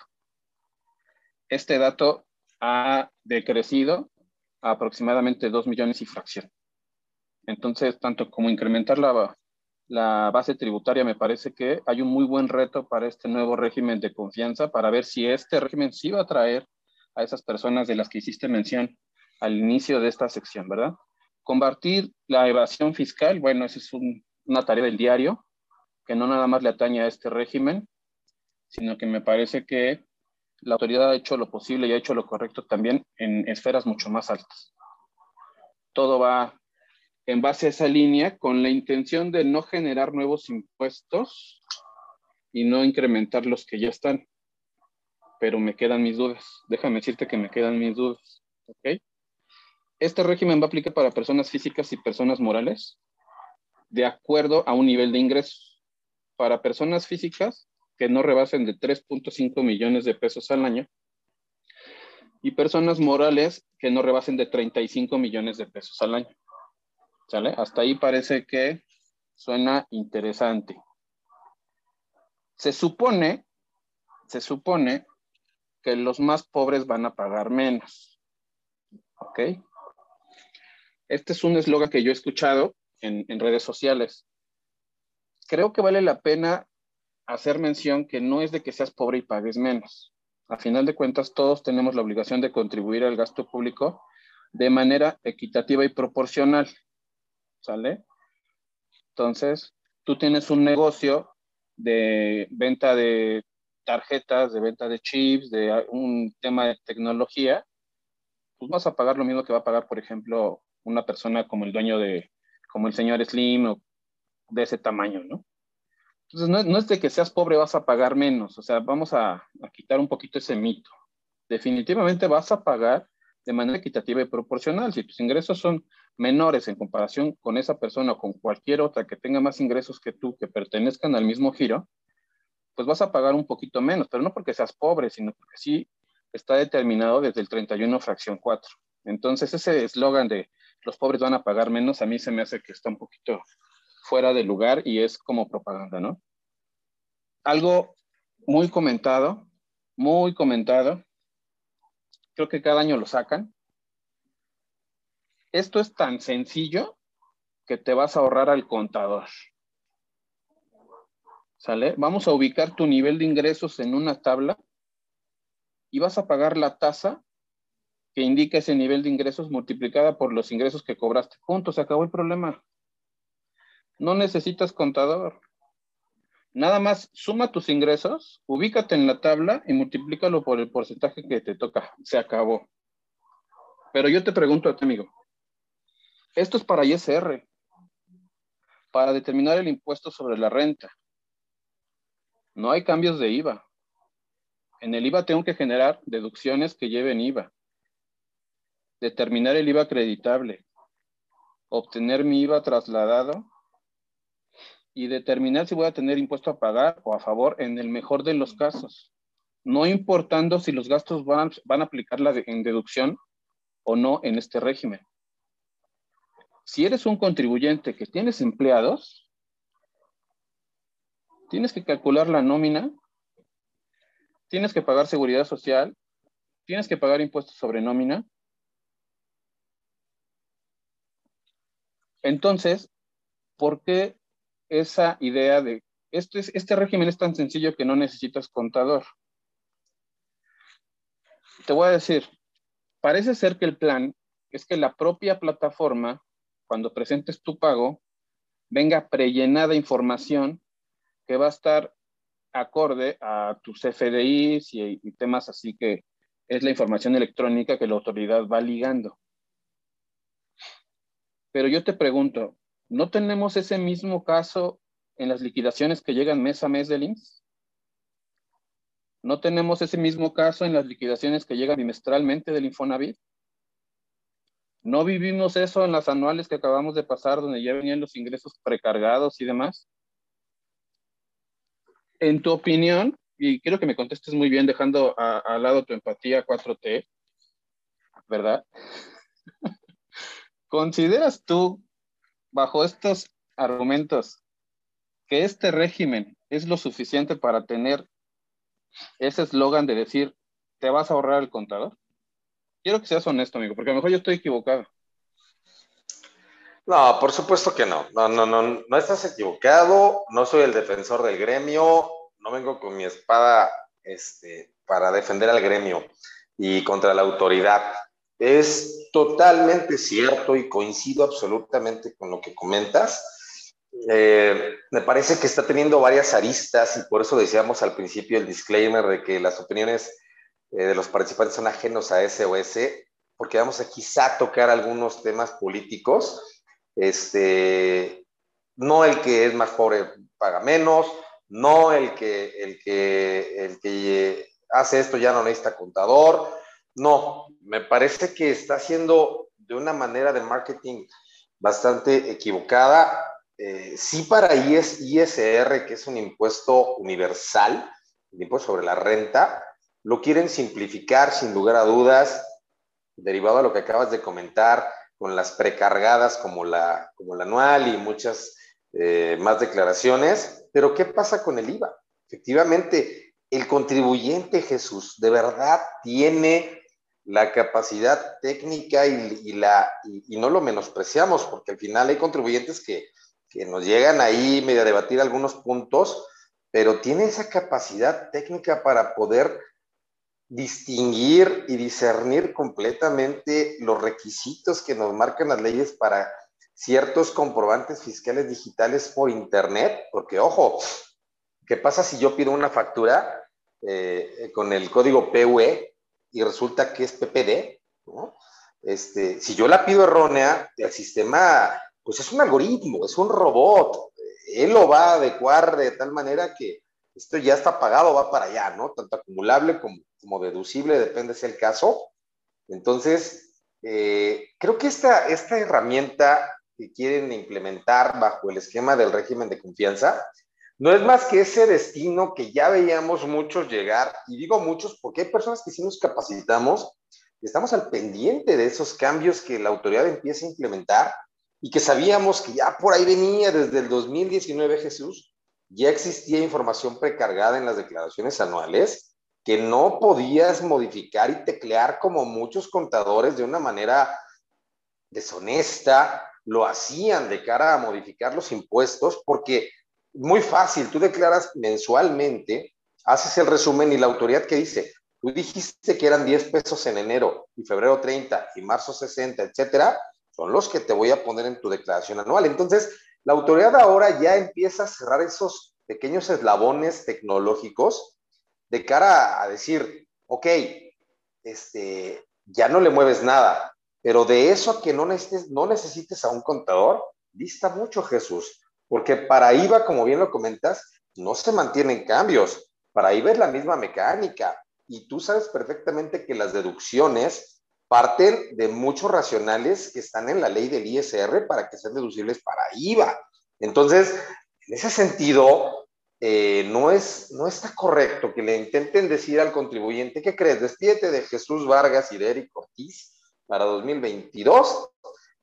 este dato ha decrecido a aproximadamente 2 millones y fracción. Entonces, tanto como incrementar la, la base tributaria, me parece que hay un muy buen reto para este nuevo régimen de confianza, para ver si este régimen sí va a traer a esas personas de las que hiciste mención al inicio de esta sección, ¿verdad? Combatir la evasión fiscal, bueno, esa es un, una tarea del diario, que no nada más le atañe a este régimen, sino que me parece que la autoridad ha hecho lo posible y ha hecho lo correcto también en esferas mucho más altas. Todo va en base a esa línea con la intención de no generar nuevos impuestos y no incrementar los que ya están. Pero me quedan mis dudas. Déjame decirte que me quedan mis dudas. ¿Ok? Este régimen va a aplicar para personas físicas y personas morales de acuerdo a un nivel de ingresos. Para personas físicas que no rebasen de 3.5 millones de pesos al año y personas morales que no rebasen de 35 millones de pesos al año. Hasta ahí parece que suena interesante. Se supone, se supone que los más pobres van a pagar menos. ¿Ok? Este es un eslogan que yo he escuchado en redes sociales. Creo que vale la pena hacer mención que no es de que seas pobre y pagues menos. A final de cuentas, todos tenemos la obligación de contribuir al gasto público de manera equitativa y proporcional. ¿Sale? Entonces, tú tienes un negocio de venta de tarjetas, de venta de chips, de un tema de tecnología, pues vas a pagar lo mismo que va a pagar, por ejemplo, una persona como el dueño de, como el señor Slim o de ese tamaño, ¿no? Entonces, no, es de que seas pobre vas a pagar menos, o sea, vamos a, quitar un poquito ese mito. Definitivamente vas a pagar de manera equitativa y proporcional. Si tus ingresos son menores en comparación con esa persona o con cualquier otra que tenga más ingresos que tú, que pertenezcan al mismo giro, pues vas a pagar un poquito menos, pero no porque seas pobre, sino porque sí está determinado desde el 31 fracción 4. Entonces, ese eslogan de los pobres van a pagar menos, a mí se me hace que está un poquito fuera de lugar y es como propaganda, ¿no? Algo muy comentado, muy comentado, creo que cada año lo sacan. Esto es tan sencillo que te vas a ahorrar al contador. ¿Sale? Vamos a ubicar tu nivel de ingresos en una tabla y vas a pagar la tasa que indica ese nivel de ingresos multiplicada por los ingresos que cobraste. Punto, se acabó el problema. No necesitas contador. Nada más suma tus ingresos, ubícate en la tabla y multiplícalo por el porcentaje que te toca. Se acabó. Pero yo te pregunto a ti, amigo. Esto es para ISR, para determinar el impuesto sobre la renta. No hay cambios de IVA. En el IVA tengo que generar deducciones que lleven IVA. Determinar el IVA acreditable. Obtener mi IVA trasladado y determinar si voy a tener impuesto a pagar o a favor en el mejor de los casos, no importando si los gastos van, van a aplicar la en deducción o no en este régimen. Si eres un contribuyente que tienes empleados, tienes que calcular la nómina, tienes que pagar seguridad social, tienes que pagar impuestos sobre nómina. Entonces, ¿por qué esa idea de este, este régimen es tan sencillo que no necesitas contador? Te voy a decir, parece ser que el plan es que la propia plataforma, cuando presentes tu pago, venga prellenada información que va a estar acorde a tus FDIs y temas así que es la información electrónica que la autoridad va ligando. Pero yo te pregunto, ¿no tenemos ese mismo caso en las liquidaciones que llegan mes a mes del IMSS? ¿No tenemos ese mismo caso en las liquidaciones que llegan bimestralmente del Infonavit? ¿No vivimos eso en las anuales que acabamos de pasar, donde ya venían los ingresos precargados y demás? En tu opinión, y quiero que me contestes muy bien, dejando al lado tu empatía 4T, ¿verdad? ¿Consideras tú, bajo estos argumentos, que este régimen es lo suficiente para tener ese eslogan de decir, te vas a ahorrar el contador? Quiero que seas honesto, amigo, porque a lo mejor yo estoy equivocado. No, por supuesto que no. No, no, no, no estás equivocado. No soy el defensor del gremio. No vengo con mi espada este, para defender al gremio y contra la autoridad. Es totalmente cierto y coincido absolutamente con lo que comentas. Eh, me parece que está teniendo varias aristas y por eso decíamos al principio el disclaimer de que las opiniones eh, de los participantes son ajenos a SOS, porque vamos a quizá tocar algunos temas políticos. Este, no el que es más pobre paga menos, no el que, el que, el que hace esto ya no necesita contador. No, me parece que está haciendo de una manera de marketing bastante equivocada. Eh, sí para ISR, que es un impuesto universal, el impuesto sobre la renta, lo quieren simplificar sin lugar a dudas, derivado a lo que acabas de comentar, con las precargadas como la, como la anual y muchas eh, más declaraciones. Pero ¿qué pasa con el IVA? Efectivamente, el contribuyente Jesús de verdad tiene la capacidad técnica y, la, y, no lo menospreciamos, porque al final hay contribuyentes que, que nos llegan ahí medio a debatir algunos puntos, pero tiene esa capacidad técnica para poder distinguir y discernir completamente los requisitos que nos marcan las leyes para ciertos comprobantes fiscales digitales por Internet, porque ojo, ¿qué pasa si yo pido una factura eh, con el código PUE y resulta que es PPD? Este, si yo la pido errónea, el sistema, pues es un algoritmo, es un robot, él lo va a adecuar de tal manera que esto ya está pagado, va para allá, ¿no? Tanto acumulable como como deducible, depende si el caso. Entonces, eh, creo que esta, esta herramienta que quieren implementar bajo el esquema del régimen de confianza, no es más que ese destino que ya veíamos muchos llegar, y digo muchos porque hay personas que sí nos capacitamos, estamos al pendiente de esos cambios que la autoridad empieza a implementar y que sabíamos que ya por ahí venía desde el 2019 Jesús, ya existía información precargada en las declaraciones anuales que no podías modificar y teclear como muchos contadores de una manera deshonesta lo hacían de cara a modificar los impuestos, porque muy fácil, tú declaras mensualmente, haces el resumen y la autoridad que dice, tú dijiste que eran 10 pesos en enero y febrero 30 y marzo 60, etcétera, son los que te voy a poner en tu declaración anual. Entonces, la autoridad ahora ya empieza a cerrar esos pequeños eslabones tecnológicos de cara a decir, ok, este, ya no le mueves nada, pero de eso que no necesites, no necesites a un contador, dista mucho Jesús, porque para IVA, como bien lo comentas, no se mantienen cambios, para IVA es la misma mecánica, y tú sabes perfectamente que las deducciones parten de muchos racionales que están en la ley del ISR para que sean deducibles para IVA. Entonces, en ese sentido, eh, no, es, no está correcto que le intenten decir al contribuyente, ¿qué crees? Despídete de Jesús Vargas y de Eric Ortiz para 2022,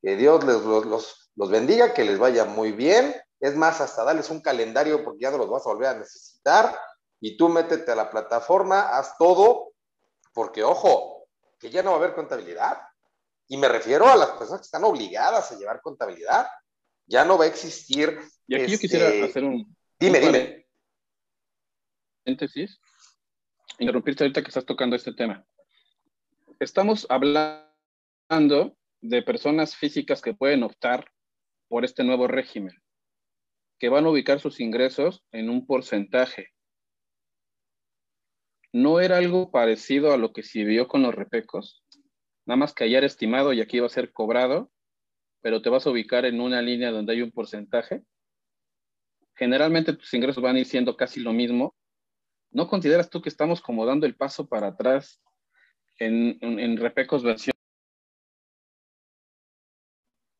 que Dios les, los, los bendiga, que les vaya muy bien, es más, hasta darles un calendario porque ya no los vas a volver a necesitar, y tú métete a la plataforma, haz todo, porque ojo, que ya no va a haber contabilidad. Y me refiero a las personas que están obligadas a llevar contabilidad. Ya no va a existir. Y aquí yo quisiera este, hacer un. Dime, dime. Paréntesis. Interrumpirte ahorita que estás tocando este tema. Estamos hablando de personas físicas que pueden optar por este nuevo régimen, que van a ubicar sus ingresos en un porcentaje. ¿No era algo parecido a lo que se vio con los repecos? Nada más que ayer estimado y aquí va a ser cobrado, pero te vas a ubicar en una línea donde hay un porcentaje. Generalmente tus ingresos van a ir siendo casi lo mismo. ¿No consideras tú que estamos como dando el paso para atrás en, en, repecos versión?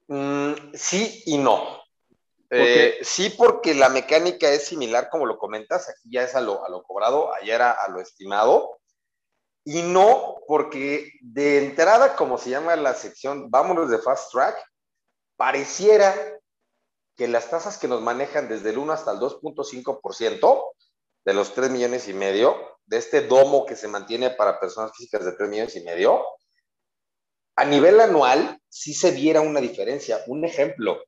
Mm, sí y no. Eh, sí, porque la mecánica es similar, como lo comentas, aquí ya es a lo, a lo cobrado, allá era a lo estimado, y no porque de entrada, como se llama la sección, vámonos de fast track, pareciera que las tasas que nos manejan desde el 1 hasta el 2.5% de los 3 millones y medio, de este domo que se mantiene para personas físicas de 3 millones y medio, a nivel anual sí se viera una diferencia. Un ejemplo,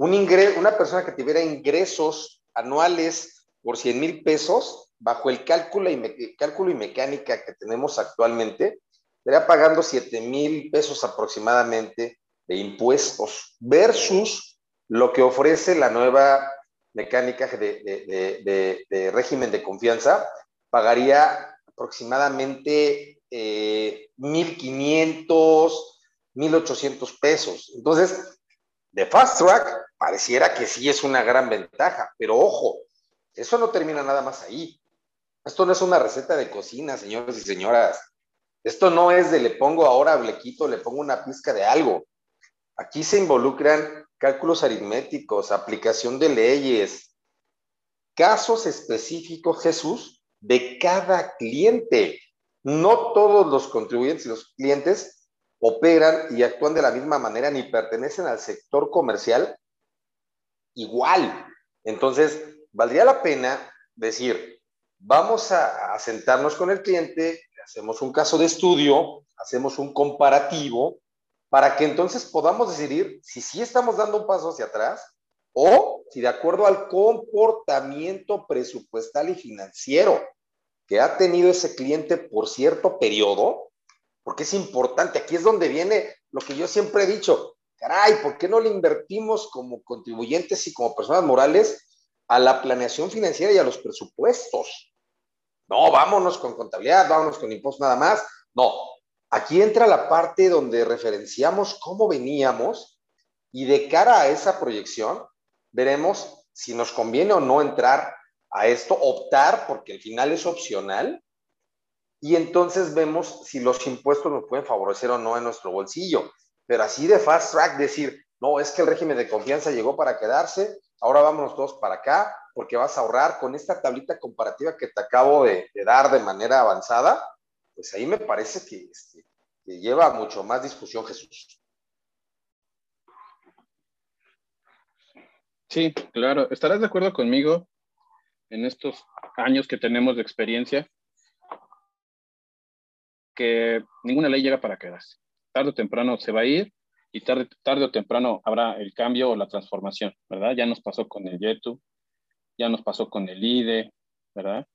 un una persona que tuviera ingresos anuales por 100 mil pesos, bajo el cálculo y, cálculo y mecánica que tenemos actualmente, estaría pagando 7 mil pesos aproximadamente de impuestos versus lo que ofrece la nueva mecánica de, régimen de confianza, pagaría aproximadamente eh, 1.500, 1.800 pesos. Entonces, de Fast Track pareciera que sí es una gran ventaja, pero ojo, eso no termina nada más ahí. Esto no es una receta de cocina, señores y señoras. Esto no es de le pongo ahora, le quito, le pongo una pizca de algo. Aquí se involucran cálculos aritméticos, aplicación de leyes, casos específicos, Jesús, de cada cliente. No todos los contribuyentes y los clientes operan y actúan de la misma manera ni pertenecen al sector comercial igual. Entonces, valdría la pena decir, vamos a, sentarnos con el cliente, hacemos un caso de estudio, hacemos un comparativo, para que entonces podamos decidir si sí estamos dando un paso hacia atrás o si de acuerdo al comportamiento presupuestal y financiero que ha tenido ese cliente por cierto periodo, porque es importante. Aquí es donde viene lo que yo siempre he dicho. Caray, ¿por qué no le invertimos como contribuyentes y como personas morales a la planeación financiera y a los presupuestos? No, vámonos con contabilidad, vámonos con impuestos nada más. No, aquí entra la parte donde referenciamos cómo veníamos y de cara a esa proyección veremos si nos conviene o no entrar a esto, optar, porque al final es opcional, y entonces vemos si los impuestos nos pueden favorecer o no en nuestro bolsillo. Pero así de fast track decir, no, es que el régimen de confianza llegó para quedarse, ahora vámonos todos para acá, porque vas a ahorrar con esta tablita comparativa que te acabo de, dar de manera avanzada, pues ahí me parece que, este, que lleva mucho más discusión Jesús. Sí, claro. ¿Estarás de acuerdo conmigo en estos años que tenemos de experiencia que ninguna ley llega para quedarse. Tarde o temprano se va a ir y tarde, tarde o temprano habrá el cambio o la transformación, ¿verdad? Ya nos pasó con el YETU, ya nos pasó con el IDE, ¿verdad?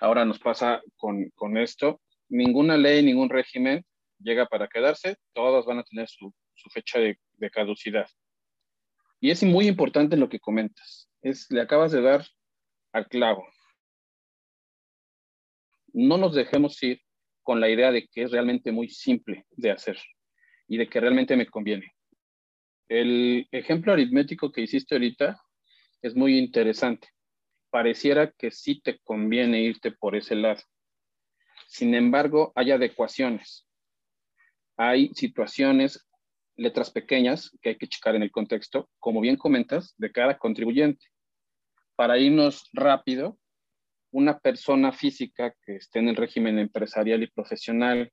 Ahora nos pasa con, con esto. Ninguna ley, ningún régimen llega para quedarse, todos van a tener su, su fecha de, de, caducidad. Y es muy importante lo que comentas. Es, le acabas de dar al clavo. No nos dejemos ir con la idea de que es realmente muy simple de hacer y de que realmente me conviene. El ejemplo aritmético que hiciste ahorita es muy interesante. Pareciera que sí te conviene irte por ese lado. Sin embargo, hay adecuaciones. Hay situaciones, letras pequeñas que hay que checar en el contexto, como bien comentas, de cada contribuyente. Para irnos rápido, una persona física que esté en el régimen empresarial y profesional,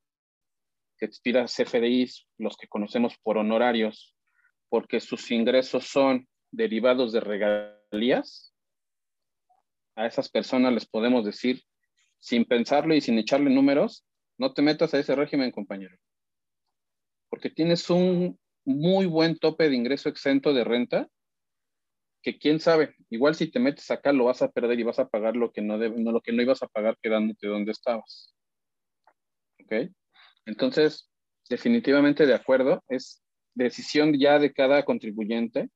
que expira CFDIs, los que conocemos por honorarios, porque sus ingresos son derivados de regalías, a esas personas les podemos decir, sin pensarlo y sin echarle números, no te metas a ese régimen, compañero. Porque tienes un muy buen tope de ingreso exento de renta que quién sabe, igual si te metes acá lo vas a perder y vas a pagar lo que no, no, lo que no ibas a pagar quedándote donde estabas. ¿Ok? Entonces, definitivamente de acuerdo, es decisión ya de cada contribuyente,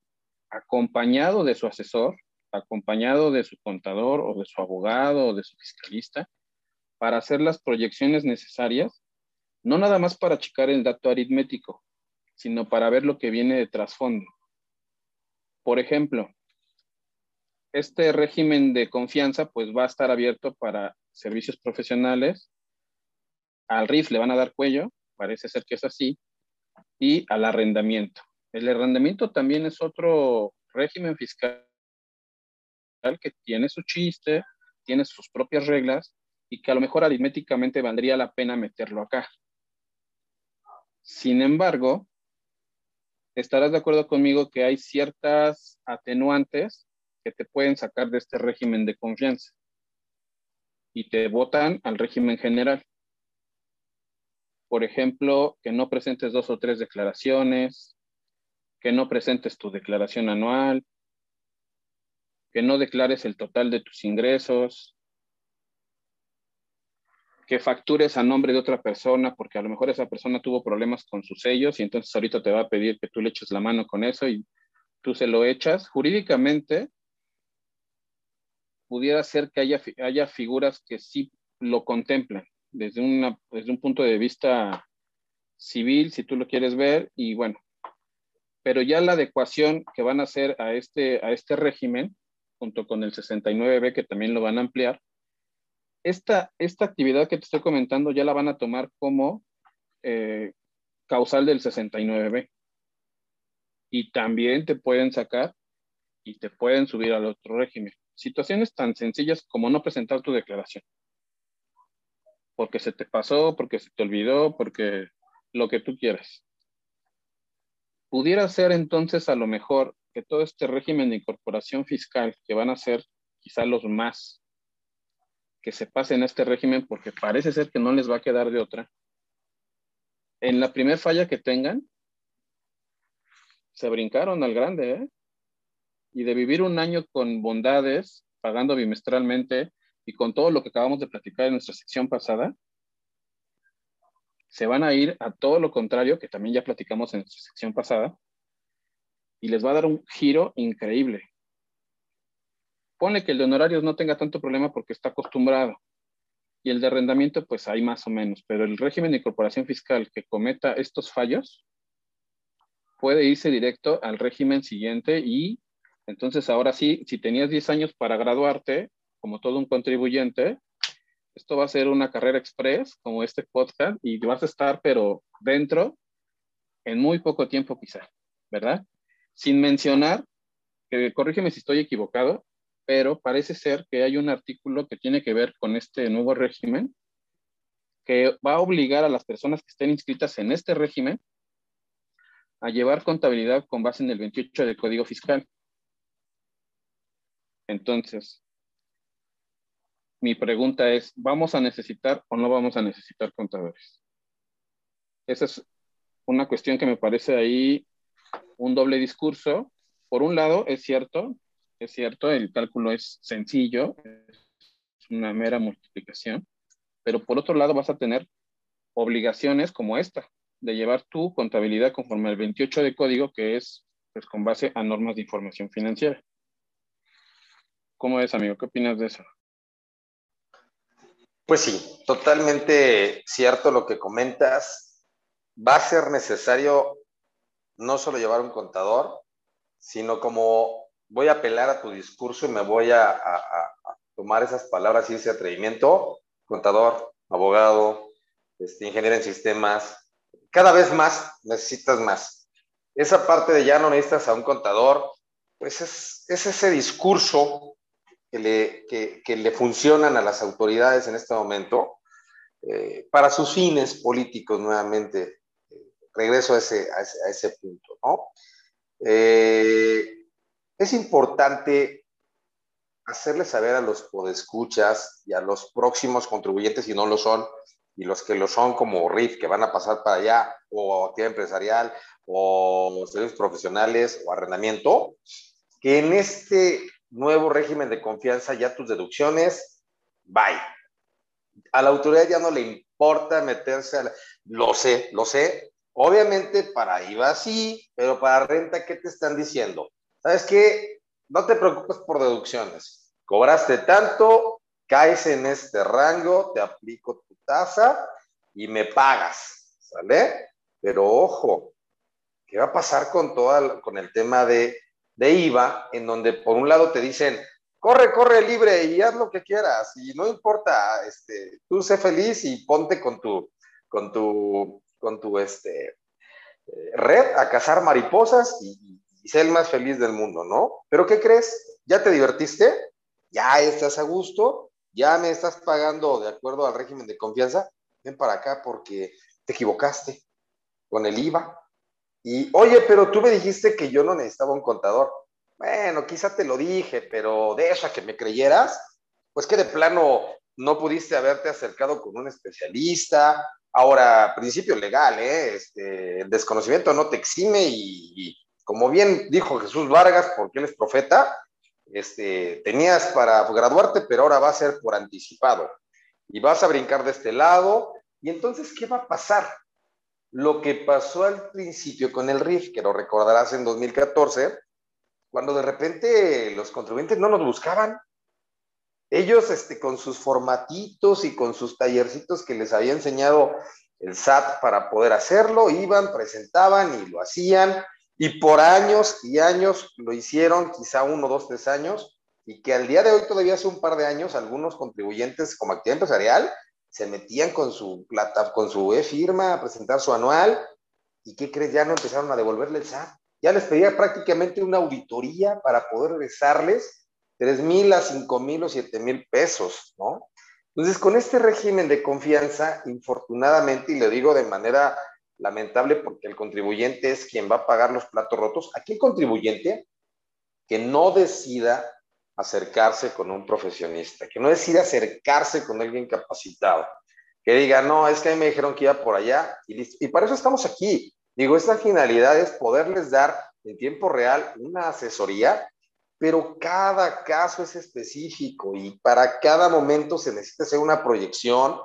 acompañado de su asesor, acompañado de su contador o de su abogado o de su fiscalista, para hacer las proyecciones necesarias, no nada más para checar el dato aritmético, sino para ver lo que viene de trasfondo. Por ejemplo, este régimen de confianza pues va a estar abierto para servicios profesionales. Al RIF le van a dar cuello, parece ser que es así, y al arrendamiento. El arrendamiento también es otro régimen fiscal que tiene su chiste, tiene sus propias reglas y que a lo mejor aritméticamente valdría la pena meterlo acá. Sin embargo, estarás de acuerdo conmigo que hay ciertas atenuantes que te pueden sacar de este régimen de confianza y te votan al régimen general. Por ejemplo, que no presentes dos o tres declaraciones, que no presentes tu declaración anual, que no declares el total de tus ingresos, que factures a nombre de otra persona, porque a lo mejor esa persona tuvo problemas con sus sellos y entonces ahorita te va a pedir que tú le eches la mano con eso y tú se lo echas. Jurídicamente, pudiera ser que haya, haya figuras que sí lo contemplan desde, una, desde un punto de vista civil, si tú lo quieres ver, y bueno, pero ya la adecuación que van a hacer a este, a este régimen, junto con el 69B, que también lo van a ampliar, esta, esta actividad que te estoy comentando ya la van a tomar como eh, causal del 69B. Y también te pueden sacar y te pueden subir al otro régimen. Situaciones tan sencillas como no presentar tu declaración. Porque se te pasó, porque se te olvidó, porque lo que tú quieras. Pudiera ser entonces a lo mejor que todo este régimen de incorporación fiscal, que van a ser quizá los más que se pasen a este régimen, porque parece ser que no les va a quedar de otra, en la primera falla que tengan, se brincaron al grande, ¿eh? y de vivir un año con bondades, pagando bimestralmente y con todo lo que acabamos de platicar en nuestra sección pasada, se van a ir a todo lo contrario, que también ya platicamos en nuestra sección pasada, y les va a dar un giro increíble. Pone que el de honorarios no tenga tanto problema porque está acostumbrado, y el de arrendamiento, pues hay más o menos, pero el régimen de incorporación fiscal que cometa estos fallos puede irse directo al régimen siguiente y entonces, ahora sí, si tenías 10 años para graduarte, como todo un contribuyente, esto va a ser una carrera express, como este podcast, y vas a estar, pero dentro, en muy poco tiempo quizá, ¿verdad? Sin mencionar, que corrígeme si estoy equivocado, pero parece ser que hay un artículo que tiene que ver con este nuevo régimen, que va a obligar a las personas que estén inscritas en este régimen a llevar contabilidad con base en el 28 del Código Fiscal. Entonces, mi pregunta es, ¿vamos a necesitar o no vamos a necesitar contadores? Esa es una cuestión que me parece ahí un doble discurso. Por un lado, es cierto, es cierto, el cálculo es sencillo, es una mera multiplicación, pero por otro lado vas a tener obligaciones como esta, de llevar tu contabilidad conforme al 28 de código, que es pues, con base a normas de información financiera. ¿Cómo es, amigo? ¿Qué opinas de eso? Pues sí, totalmente cierto lo que comentas. Va a ser necesario no solo llevar un contador, sino como voy a apelar a tu discurso y me voy a, tomar esas palabras y ese atrevimiento, contador, abogado, este, ingeniero en sistemas, cada vez más necesitas más. Esa parte de ya no necesitas a un contador, pues es, es ese discurso que le, que, le funcionan a las autoridades en este momento eh, para sus fines políticos nuevamente. regreso a ese, a ese, punto, ¿no? Eh, es importante hacerle saber a los podescuchas y a los próximos contribuyentes, si no lo son, y los que lo son como RIF, que van a pasar para allá, o actividad empresarial, o servicios profesionales, o arrendamiento, que en este nuevo régimen de confianza ya tus deducciones, bye. A la autoridad ya no le importa meterse a la... Lo sé, lo sé. Obviamente para IVA sí, pero para renta, ¿qué te están diciendo? ¿Sabes qué? No te preocupes por deducciones. Cobraste tanto, caes en este rango, te aplico tu tasa y me pagas, ¿sale? Pero ojo, ¿qué va a pasar con, toda, con el tema de, de IVA, en donde por un lado te dicen, corre, corre libre y haz lo que quieras y no importa, este, tú sé feliz y ponte con tu, con tu, con tu, este, eh, red a cazar mariposas y, y sé el más feliz del mundo, ¿no? Pero ¿qué crees? ¿Ya te divertiste? ¿Ya estás a gusto? ¿Ya me estás pagando de acuerdo al régimen de confianza? Ven para acá porque te equivocaste con el IVA. Y, oye, pero tú me dijiste que yo no necesitaba un contador. Bueno, quizá te lo dije, pero de eso que me creyeras, pues que de plano no pudiste haberte acercado con un especialista. Ahora, principio legal, ¿eh? Este, el desconocimiento no te exime y, como bien dijo Jesús Vargas, porque él es profeta, este, tenías para graduarte, pero ahora va a ser por anticipado. Y vas a brincar de este lado. Y entonces, ¿qué va a pasar? Lo que pasó al principio con el RIF, que lo recordarás en 2014, cuando de repente los contribuyentes no nos buscaban. Ellos, este, con sus formatitos y con sus tallercitos que les había enseñado el SAT para poder hacerlo, iban, presentaban y lo hacían, y por años y años lo hicieron, quizá uno, dos, tres años, y que al día de hoy, todavía hace un par de años, algunos contribuyentes como actividad empresarial se metían con su plata, con su e-firma a presentar su anual, y ¿qué crees? Ya no empezaron a devolverle el SAT. Ya les pedía prácticamente una auditoría para poder regresarles 3 mil a 5 mil o 7 mil pesos, ¿no? Entonces, con este régimen de confianza, infortunadamente, y lo digo de manera lamentable porque el contribuyente es quien va a pagar los platos rotos. Aquí el contribuyente que no decida acercarse con un profesionista, que no decida acercarse con alguien capacitado, que diga, no, es que a mí me dijeron que iba por allá y listo. Y para eso estamos aquí. Digo, esta finalidad es poderles dar en tiempo real una asesoría, pero cada caso es específico y para cada momento se necesita hacer una proyección,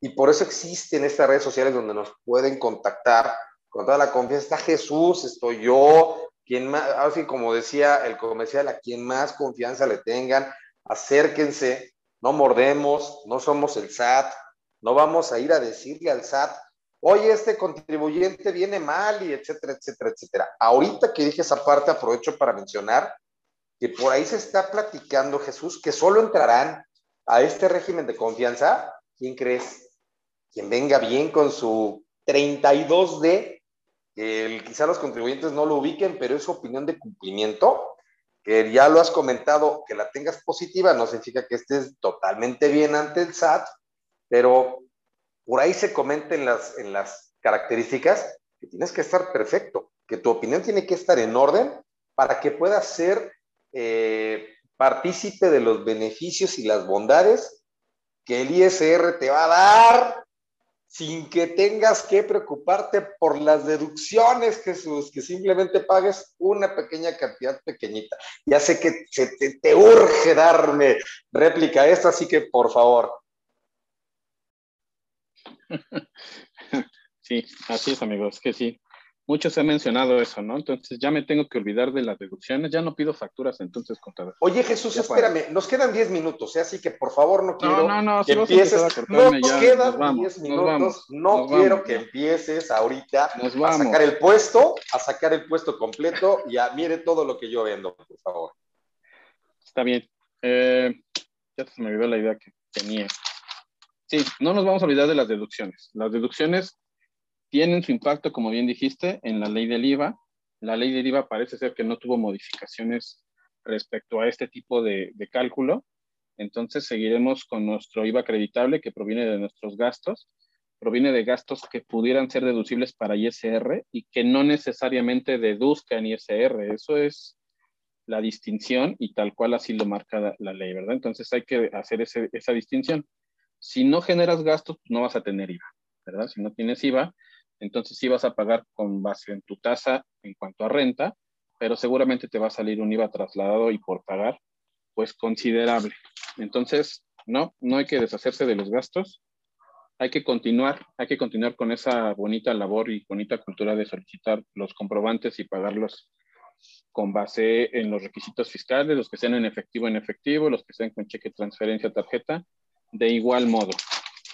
y por eso existen estas redes sociales donde nos pueden contactar con toda la confianza. Está Jesús, estoy yo, quien más, así como decía el comercial, a quien más confianza le tengan, acérquense, no mordemos, no somos el SAT, no vamos a ir a decirle al SAT, oye, este contribuyente viene mal y etcétera, etcétera, etcétera. Ahorita que dije esa parte, aprovecho para mencionar que por ahí se está platicando, Jesús, que solo entrarán a este régimen de confianza, ¿quién crees? Quien venga bien con su 32D, que quizá los contribuyentes no lo ubiquen, pero es su opinión de cumplimiento, que ya lo has comentado, que la tengas positiva, no significa que estés totalmente bien ante el SAT, pero por ahí se comenta en las, en las características que tienes que estar perfecto, que tu opinión tiene que estar en orden para que puedas ser eh, partícipe de los beneficios y las bondades que el ISR te va a dar sin que tengas que preocuparte por las deducciones, Jesús, que simplemente pagues una pequeña cantidad pequeñita. Ya sé que te, urge darme réplica a esto, así que por favor. Sí, así es, amigos, que sí muchos han mencionado eso, ¿no? Entonces ya me tengo que olvidar de las deducciones, ya no pido facturas entonces contador. Oye Jesús, ya espérame, para. nos quedan 10 minutos, ¿eh? así que por favor no quiero no, no, no, que si empieces, nos ya, quedan nos 10 minutos, vamos, no quiero vamos, que ya. empieces ahorita a sacar el puesto, a sacar el puesto completo y a mire todo lo que yo vendo, por favor. Está bien, eh, ya se me olvidó la idea que tenía. Sí, no nos vamos a olvidar de las deducciones. Las deducciones tienen su impacto, como bien dijiste, en la ley del IVA. La ley del IVA parece ser que no tuvo modificaciones respecto a este tipo de, de cálculo. Entonces seguiremos con nuestro IVA acreditable que proviene de nuestros gastos, proviene de gastos que pudieran ser deducibles para ISR y que no necesariamente deduzcan ISR. Eso es la distinción y tal cual así lo marca la, la ley, ¿verdad? Entonces hay que hacer ese, esa distinción. Si no generas gastos, pues no vas a tener IVA, ¿verdad? Si no tienes IVA, entonces sí vas a pagar con base en tu tasa en cuanto a renta pero seguramente te va a salir un IVA trasladado y por pagar, pues considerable. Entonces, no, no hay que deshacerse de los gastos, hay que continuar, hay que continuar con esa bonita labor y bonita cultura de solicitar los comprobantes y pagarlos con base en los requisitos fiscales, los que sean en efectivo en efectivo, los que sean con cheque, transferencia, tarjeta, de igual modo.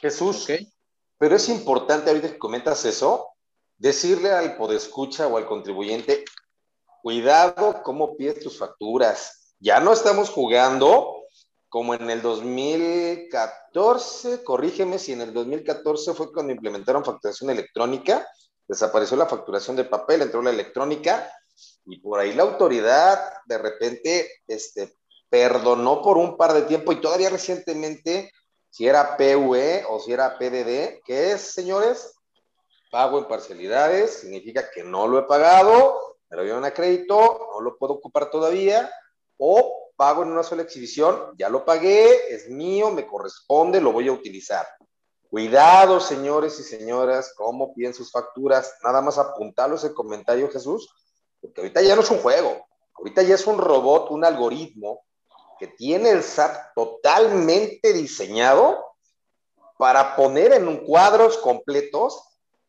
Jesús, pero es importante ahorita que comentas eso, decirle al podescucha o al contribuyente, cuidado cómo pides tus facturas. Ya no estamos jugando como en el 2014, corrígeme si en el 2014 fue cuando implementaron facturación electrónica, desapareció la facturación de papel, entró la electrónica y por ahí la autoridad de repente este, perdonó por un par de tiempo y todavía recientemente si era PUE o si era PDD, ¿qué es, señores? Pago en parcialidades, significa que no lo he pagado, me lo dieron a crédito, no lo puedo ocupar todavía, o pago en una sola exhibición, ya lo pagué, es mío, me corresponde, lo voy a utilizar. Cuidado, señores y señoras, cómo piden sus facturas. Nada más apuntalo ese comentario, Jesús, porque ahorita ya no es un juego, ahorita ya es un robot, un algoritmo tiene el SAT totalmente diseñado para poner en cuadros completos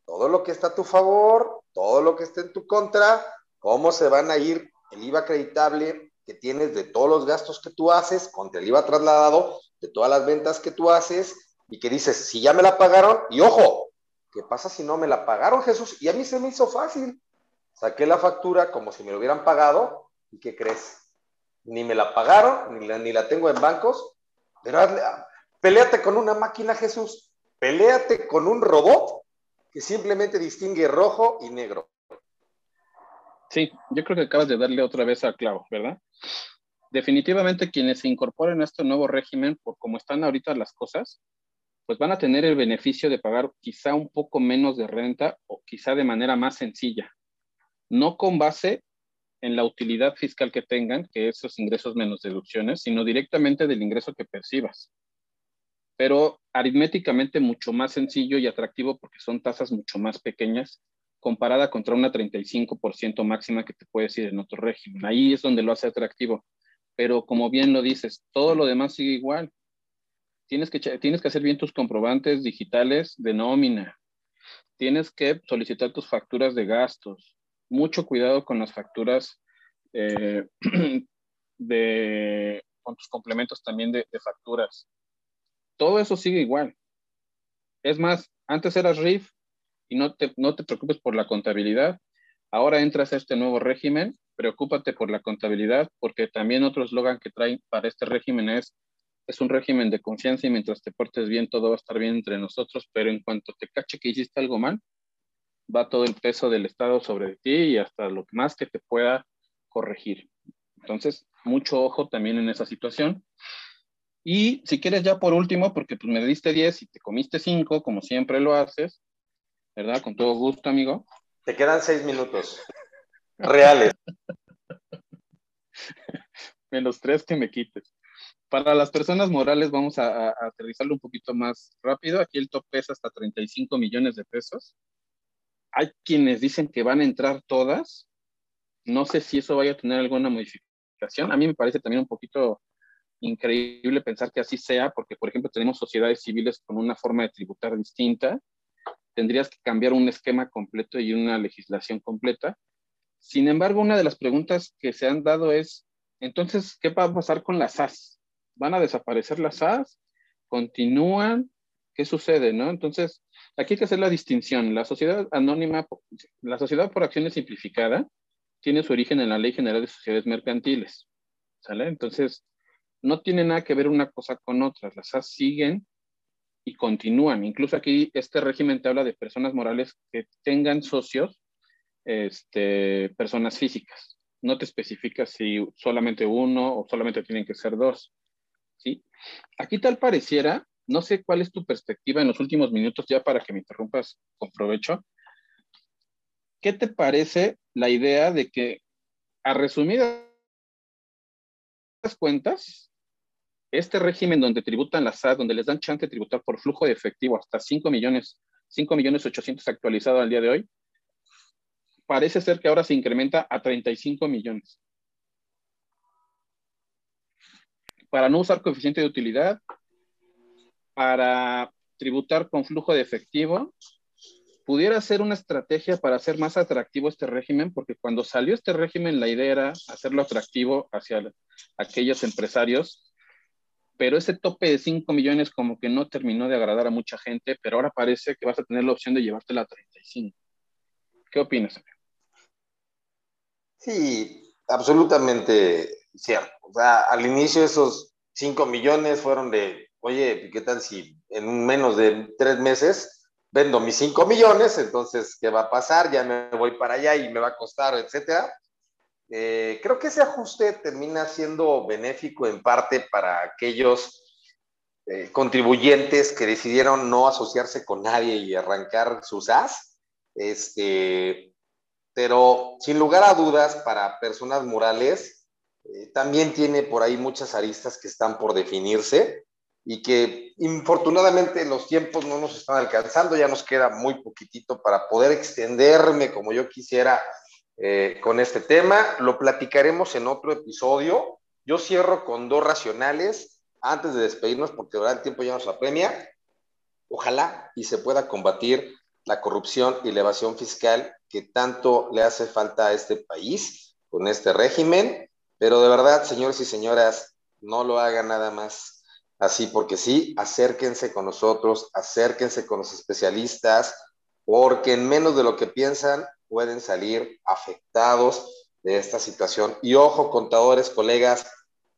todo lo que está a tu favor, todo lo que está en tu contra, cómo se van a ir el IVA acreditable que tienes de todos los gastos que tú haces contra el IVA trasladado de todas las ventas que tú haces y que dices, si ya me la pagaron, y ojo, ¿qué pasa si no me la pagaron, Jesús? Y a mí se me hizo fácil. Saqué la factura como si me lo hubieran pagado, ¿y qué crees? Ni me la pagaron, ni la, ni la tengo en bancos. Pero peleate con una máquina, Jesús. Peleate con un robot que simplemente distingue rojo y negro. Sí, yo creo que acabas de darle otra vez al clavo, ¿verdad? Definitivamente quienes se incorporen a este nuevo régimen, por cómo están ahorita las cosas, pues van a tener el beneficio de pagar quizá un poco menos de renta o quizá de manera más sencilla, no con base en la utilidad fiscal que tengan, que esos ingresos menos deducciones, sino directamente del ingreso que percibas. Pero aritméticamente mucho más sencillo y atractivo porque son tasas mucho más pequeñas comparada contra una 35% máxima que te puedes ir en otro régimen. Ahí es donde lo hace atractivo. Pero como bien lo dices, todo lo demás sigue igual. Tienes que, tienes que hacer bien tus comprobantes digitales de nómina. Tienes que solicitar tus facturas de gastos mucho cuidado con las facturas eh, de, con tus complementos también de, facturas. Todo eso sigue igual. Es más, antes eras RIF y no te, no te preocupes por la contabilidad. Ahora entras a este nuevo régimen, preocúpate por la contabilidad, porque también otro eslogan que traen para este régimen es, es un régimen de confianza y mientras te portes bien, todo va a estar bien entre nosotros, pero en cuanto te cache que hiciste algo mal, va todo el peso del Estado sobre ti y hasta lo más que te pueda corregir. Entonces, mucho ojo también en esa situación. Y si quieres ya por último, porque pues me diste 10 y te comiste 5, como siempre lo haces, ¿verdad? Con todo gusto, amigo. Te quedan 6 minutos reales. Menos 3 que me quites. Para las personas morales vamos a, a aterrizarlo un poquito más rápido. Aquí el top pesa hasta 35 millones de pesos hay quienes dicen que van a entrar todas. No sé si eso vaya a tener alguna modificación. A mí me parece también un poquito increíble pensar que así sea, porque, por ejemplo, tenemos sociedades civiles con una forma de tributar distinta. Tendrías que cambiar un esquema completo y una legislación completa. Sin embargo, una de las preguntas que se han dado es, entonces, ¿qué va a pasar con las SAS? ¿Van a desaparecer las SAS? ¿Continúan? ¿Qué sucede? ¿no? Entonces, Aquí hay que hacer la distinción. La sociedad anónima, la sociedad por acciones simplificada, tiene su origen en la Ley General de Sociedades Mercantiles. ¿Sale? Entonces, no tiene nada que ver una cosa con otra. Las SAS siguen y continúan. Incluso aquí este régimen te habla de personas morales que tengan socios, este, personas físicas. No te especifica si solamente uno o solamente tienen que ser dos. ¿sí? Aquí tal pareciera no sé cuál es tu perspectiva en los últimos minutos, ya para que me interrumpas con provecho. ¿Qué te parece la idea de que, a resumidas cuentas, este régimen donde tributan las SAT, donde les dan chance de tributar por flujo de efectivo hasta 5 millones, 5 millones 800 actualizado al día de hoy, parece ser que ahora se incrementa a 35 millones. Para no usar coeficiente de utilidad, para tributar con flujo de efectivo, pudiera ser una estrategia para hacer más atractivo este régimen, porque cuando salió este régimen la idea era hacerlo atractivo hacia aquellos empresarios, pero ese tope de 5 millones como que no terminó de agradar a mucha gente, pero ahora parece que vas a tener la opción de llevártela a 35. ¿Qué opinas? Sí, absolutamente cierto. O sea, al inicio esos 5 millones fueron de, oye, ¿qué tal si en menos de tres meses vendo mis 5 millones, entonces, ¿qué va a pasar? Ya me voy para allá y me va a costar, etcétera. Eh, creo que ese ajuste termina siendo benéfico en parte para aquellos eh, contribuyentes que decidieron no asociarse con nadie y arrancar sus as. Este, pero sin lugar a dudas, para personas morales, eh, también tiene por ahí muchas aristas que están por definirse y que infortunadamente los tiempos no nos están alcanzando, ya nos queda muy poquitito para poder extenderme como yo quisiera eh, con este tema. Lo platicaremos en otro episodio. Yo cierro con dos racionales antes de despedirnos porque ahora el tiempo ya nos apremia. Ojalá y se pueda combatir la corrupción y la evasión fiscal que tanto le hace falta a este país con este régimen. Pero de verdad, señores y señoras, no lo hagan nada más así porque sí, acérquense con nosotros, acérquense con los especialistas, porque en menos de lo que piensan pueden salir afectados de esta situación. Y ojo, contadores, colegas,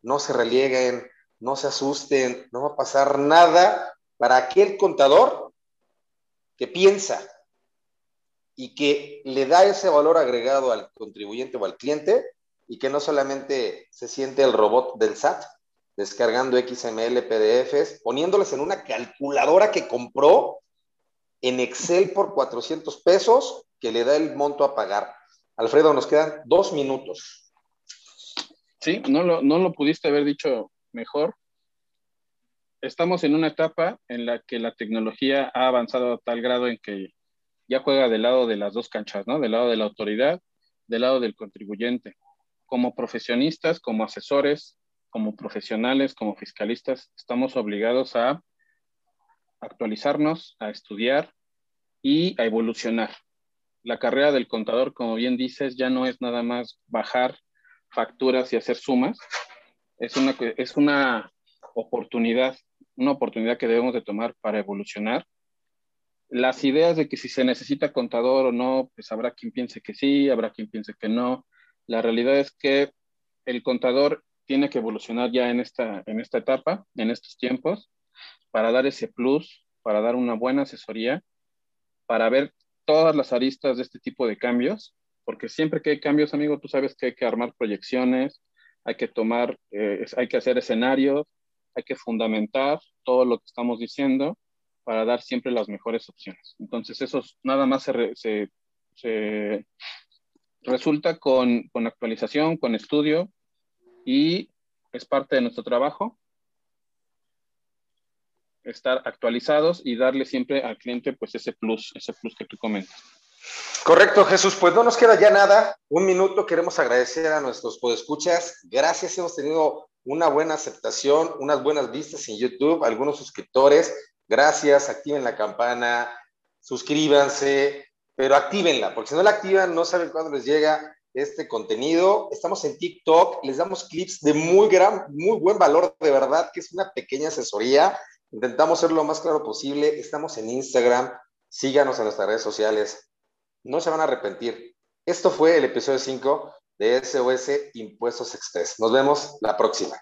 no se relieguen, no se asusten, no va a pasar nada para aquel contador que piensa y que le da ese valor agregado al contribuyente o al cliente y que no solamente se siente el robot del SAT, descargando XML PDFs, poniéndoles en una calculadora que compró en Excel por 400 pesos, que le da el monto a pagar. Alfredo, nos quedan dos minutos. Sí, no lo, no lo pudiste haber dicho mejor. Estamos en una etapa en la que la tecnología ha avanzado a tal grado en que ya juega del lado de las dos canchas, ¿no? Del lado de la autoridad, del lado del contribuyente. Como profesionistas, como asesores, como profesionales, como fiscalistas, estamos obligados a actualizarnos, a estudiar y a evolucionar. La carrera del contador, como bien dices, ya no es nada más bajar facturas y hacer sumas. Es una, es una oportunidad, una oportunidad que debemos de tomar para evolucionar. Las ideas de que si se necesita contador o no, pues habrá quien piense que sí, habrá quien piense que no. La realidad es que el contador tiene que evolucionar ya en esta, en esta etapa, en estos tiempos, para dar ese plus, para dar una buena asesoría, para ver todas las aristas de este tipo de cambios, porque siempre que hay cambios, amigo, tú sabes que hay que armar proyecciones, hay que tomar, eh, hay que hacer escenarios, hay que fundamentar todo lo que estamos diciendo para dar siempre las mejores opciones. Entonces, eso nada más se, resulta con, con actualización, con estudio, y es parte de nuestro trabajo estar actualizados y darle siempre al cliente pues ese plus, ese plus que tú comentas. Correcto, Jesús. Pues no nos queda ya nada. Un minuto. Queremos agradecer a nuestros podescuchas. Gracias. Hemos tenido una buena aceptación, unas buenas vistas en YouTube, algunos suscriptores. Gracias. Activen la campana, suscríbanse, pero actívenla, porque si no la activan, no saben cuándo les llega este contenido. Estamos en TikTok, les damos clips de muy gran, muy buen valor, de verdad, que es una pequeña asesoría. Intentamos ser lo más claro posible. Estamos en Instagram, síganos en nuestras redes sociales. No se van a arrepentir. Esto fue el episodio 5 de SOS Impuestos Express. Nos vemos la próxima.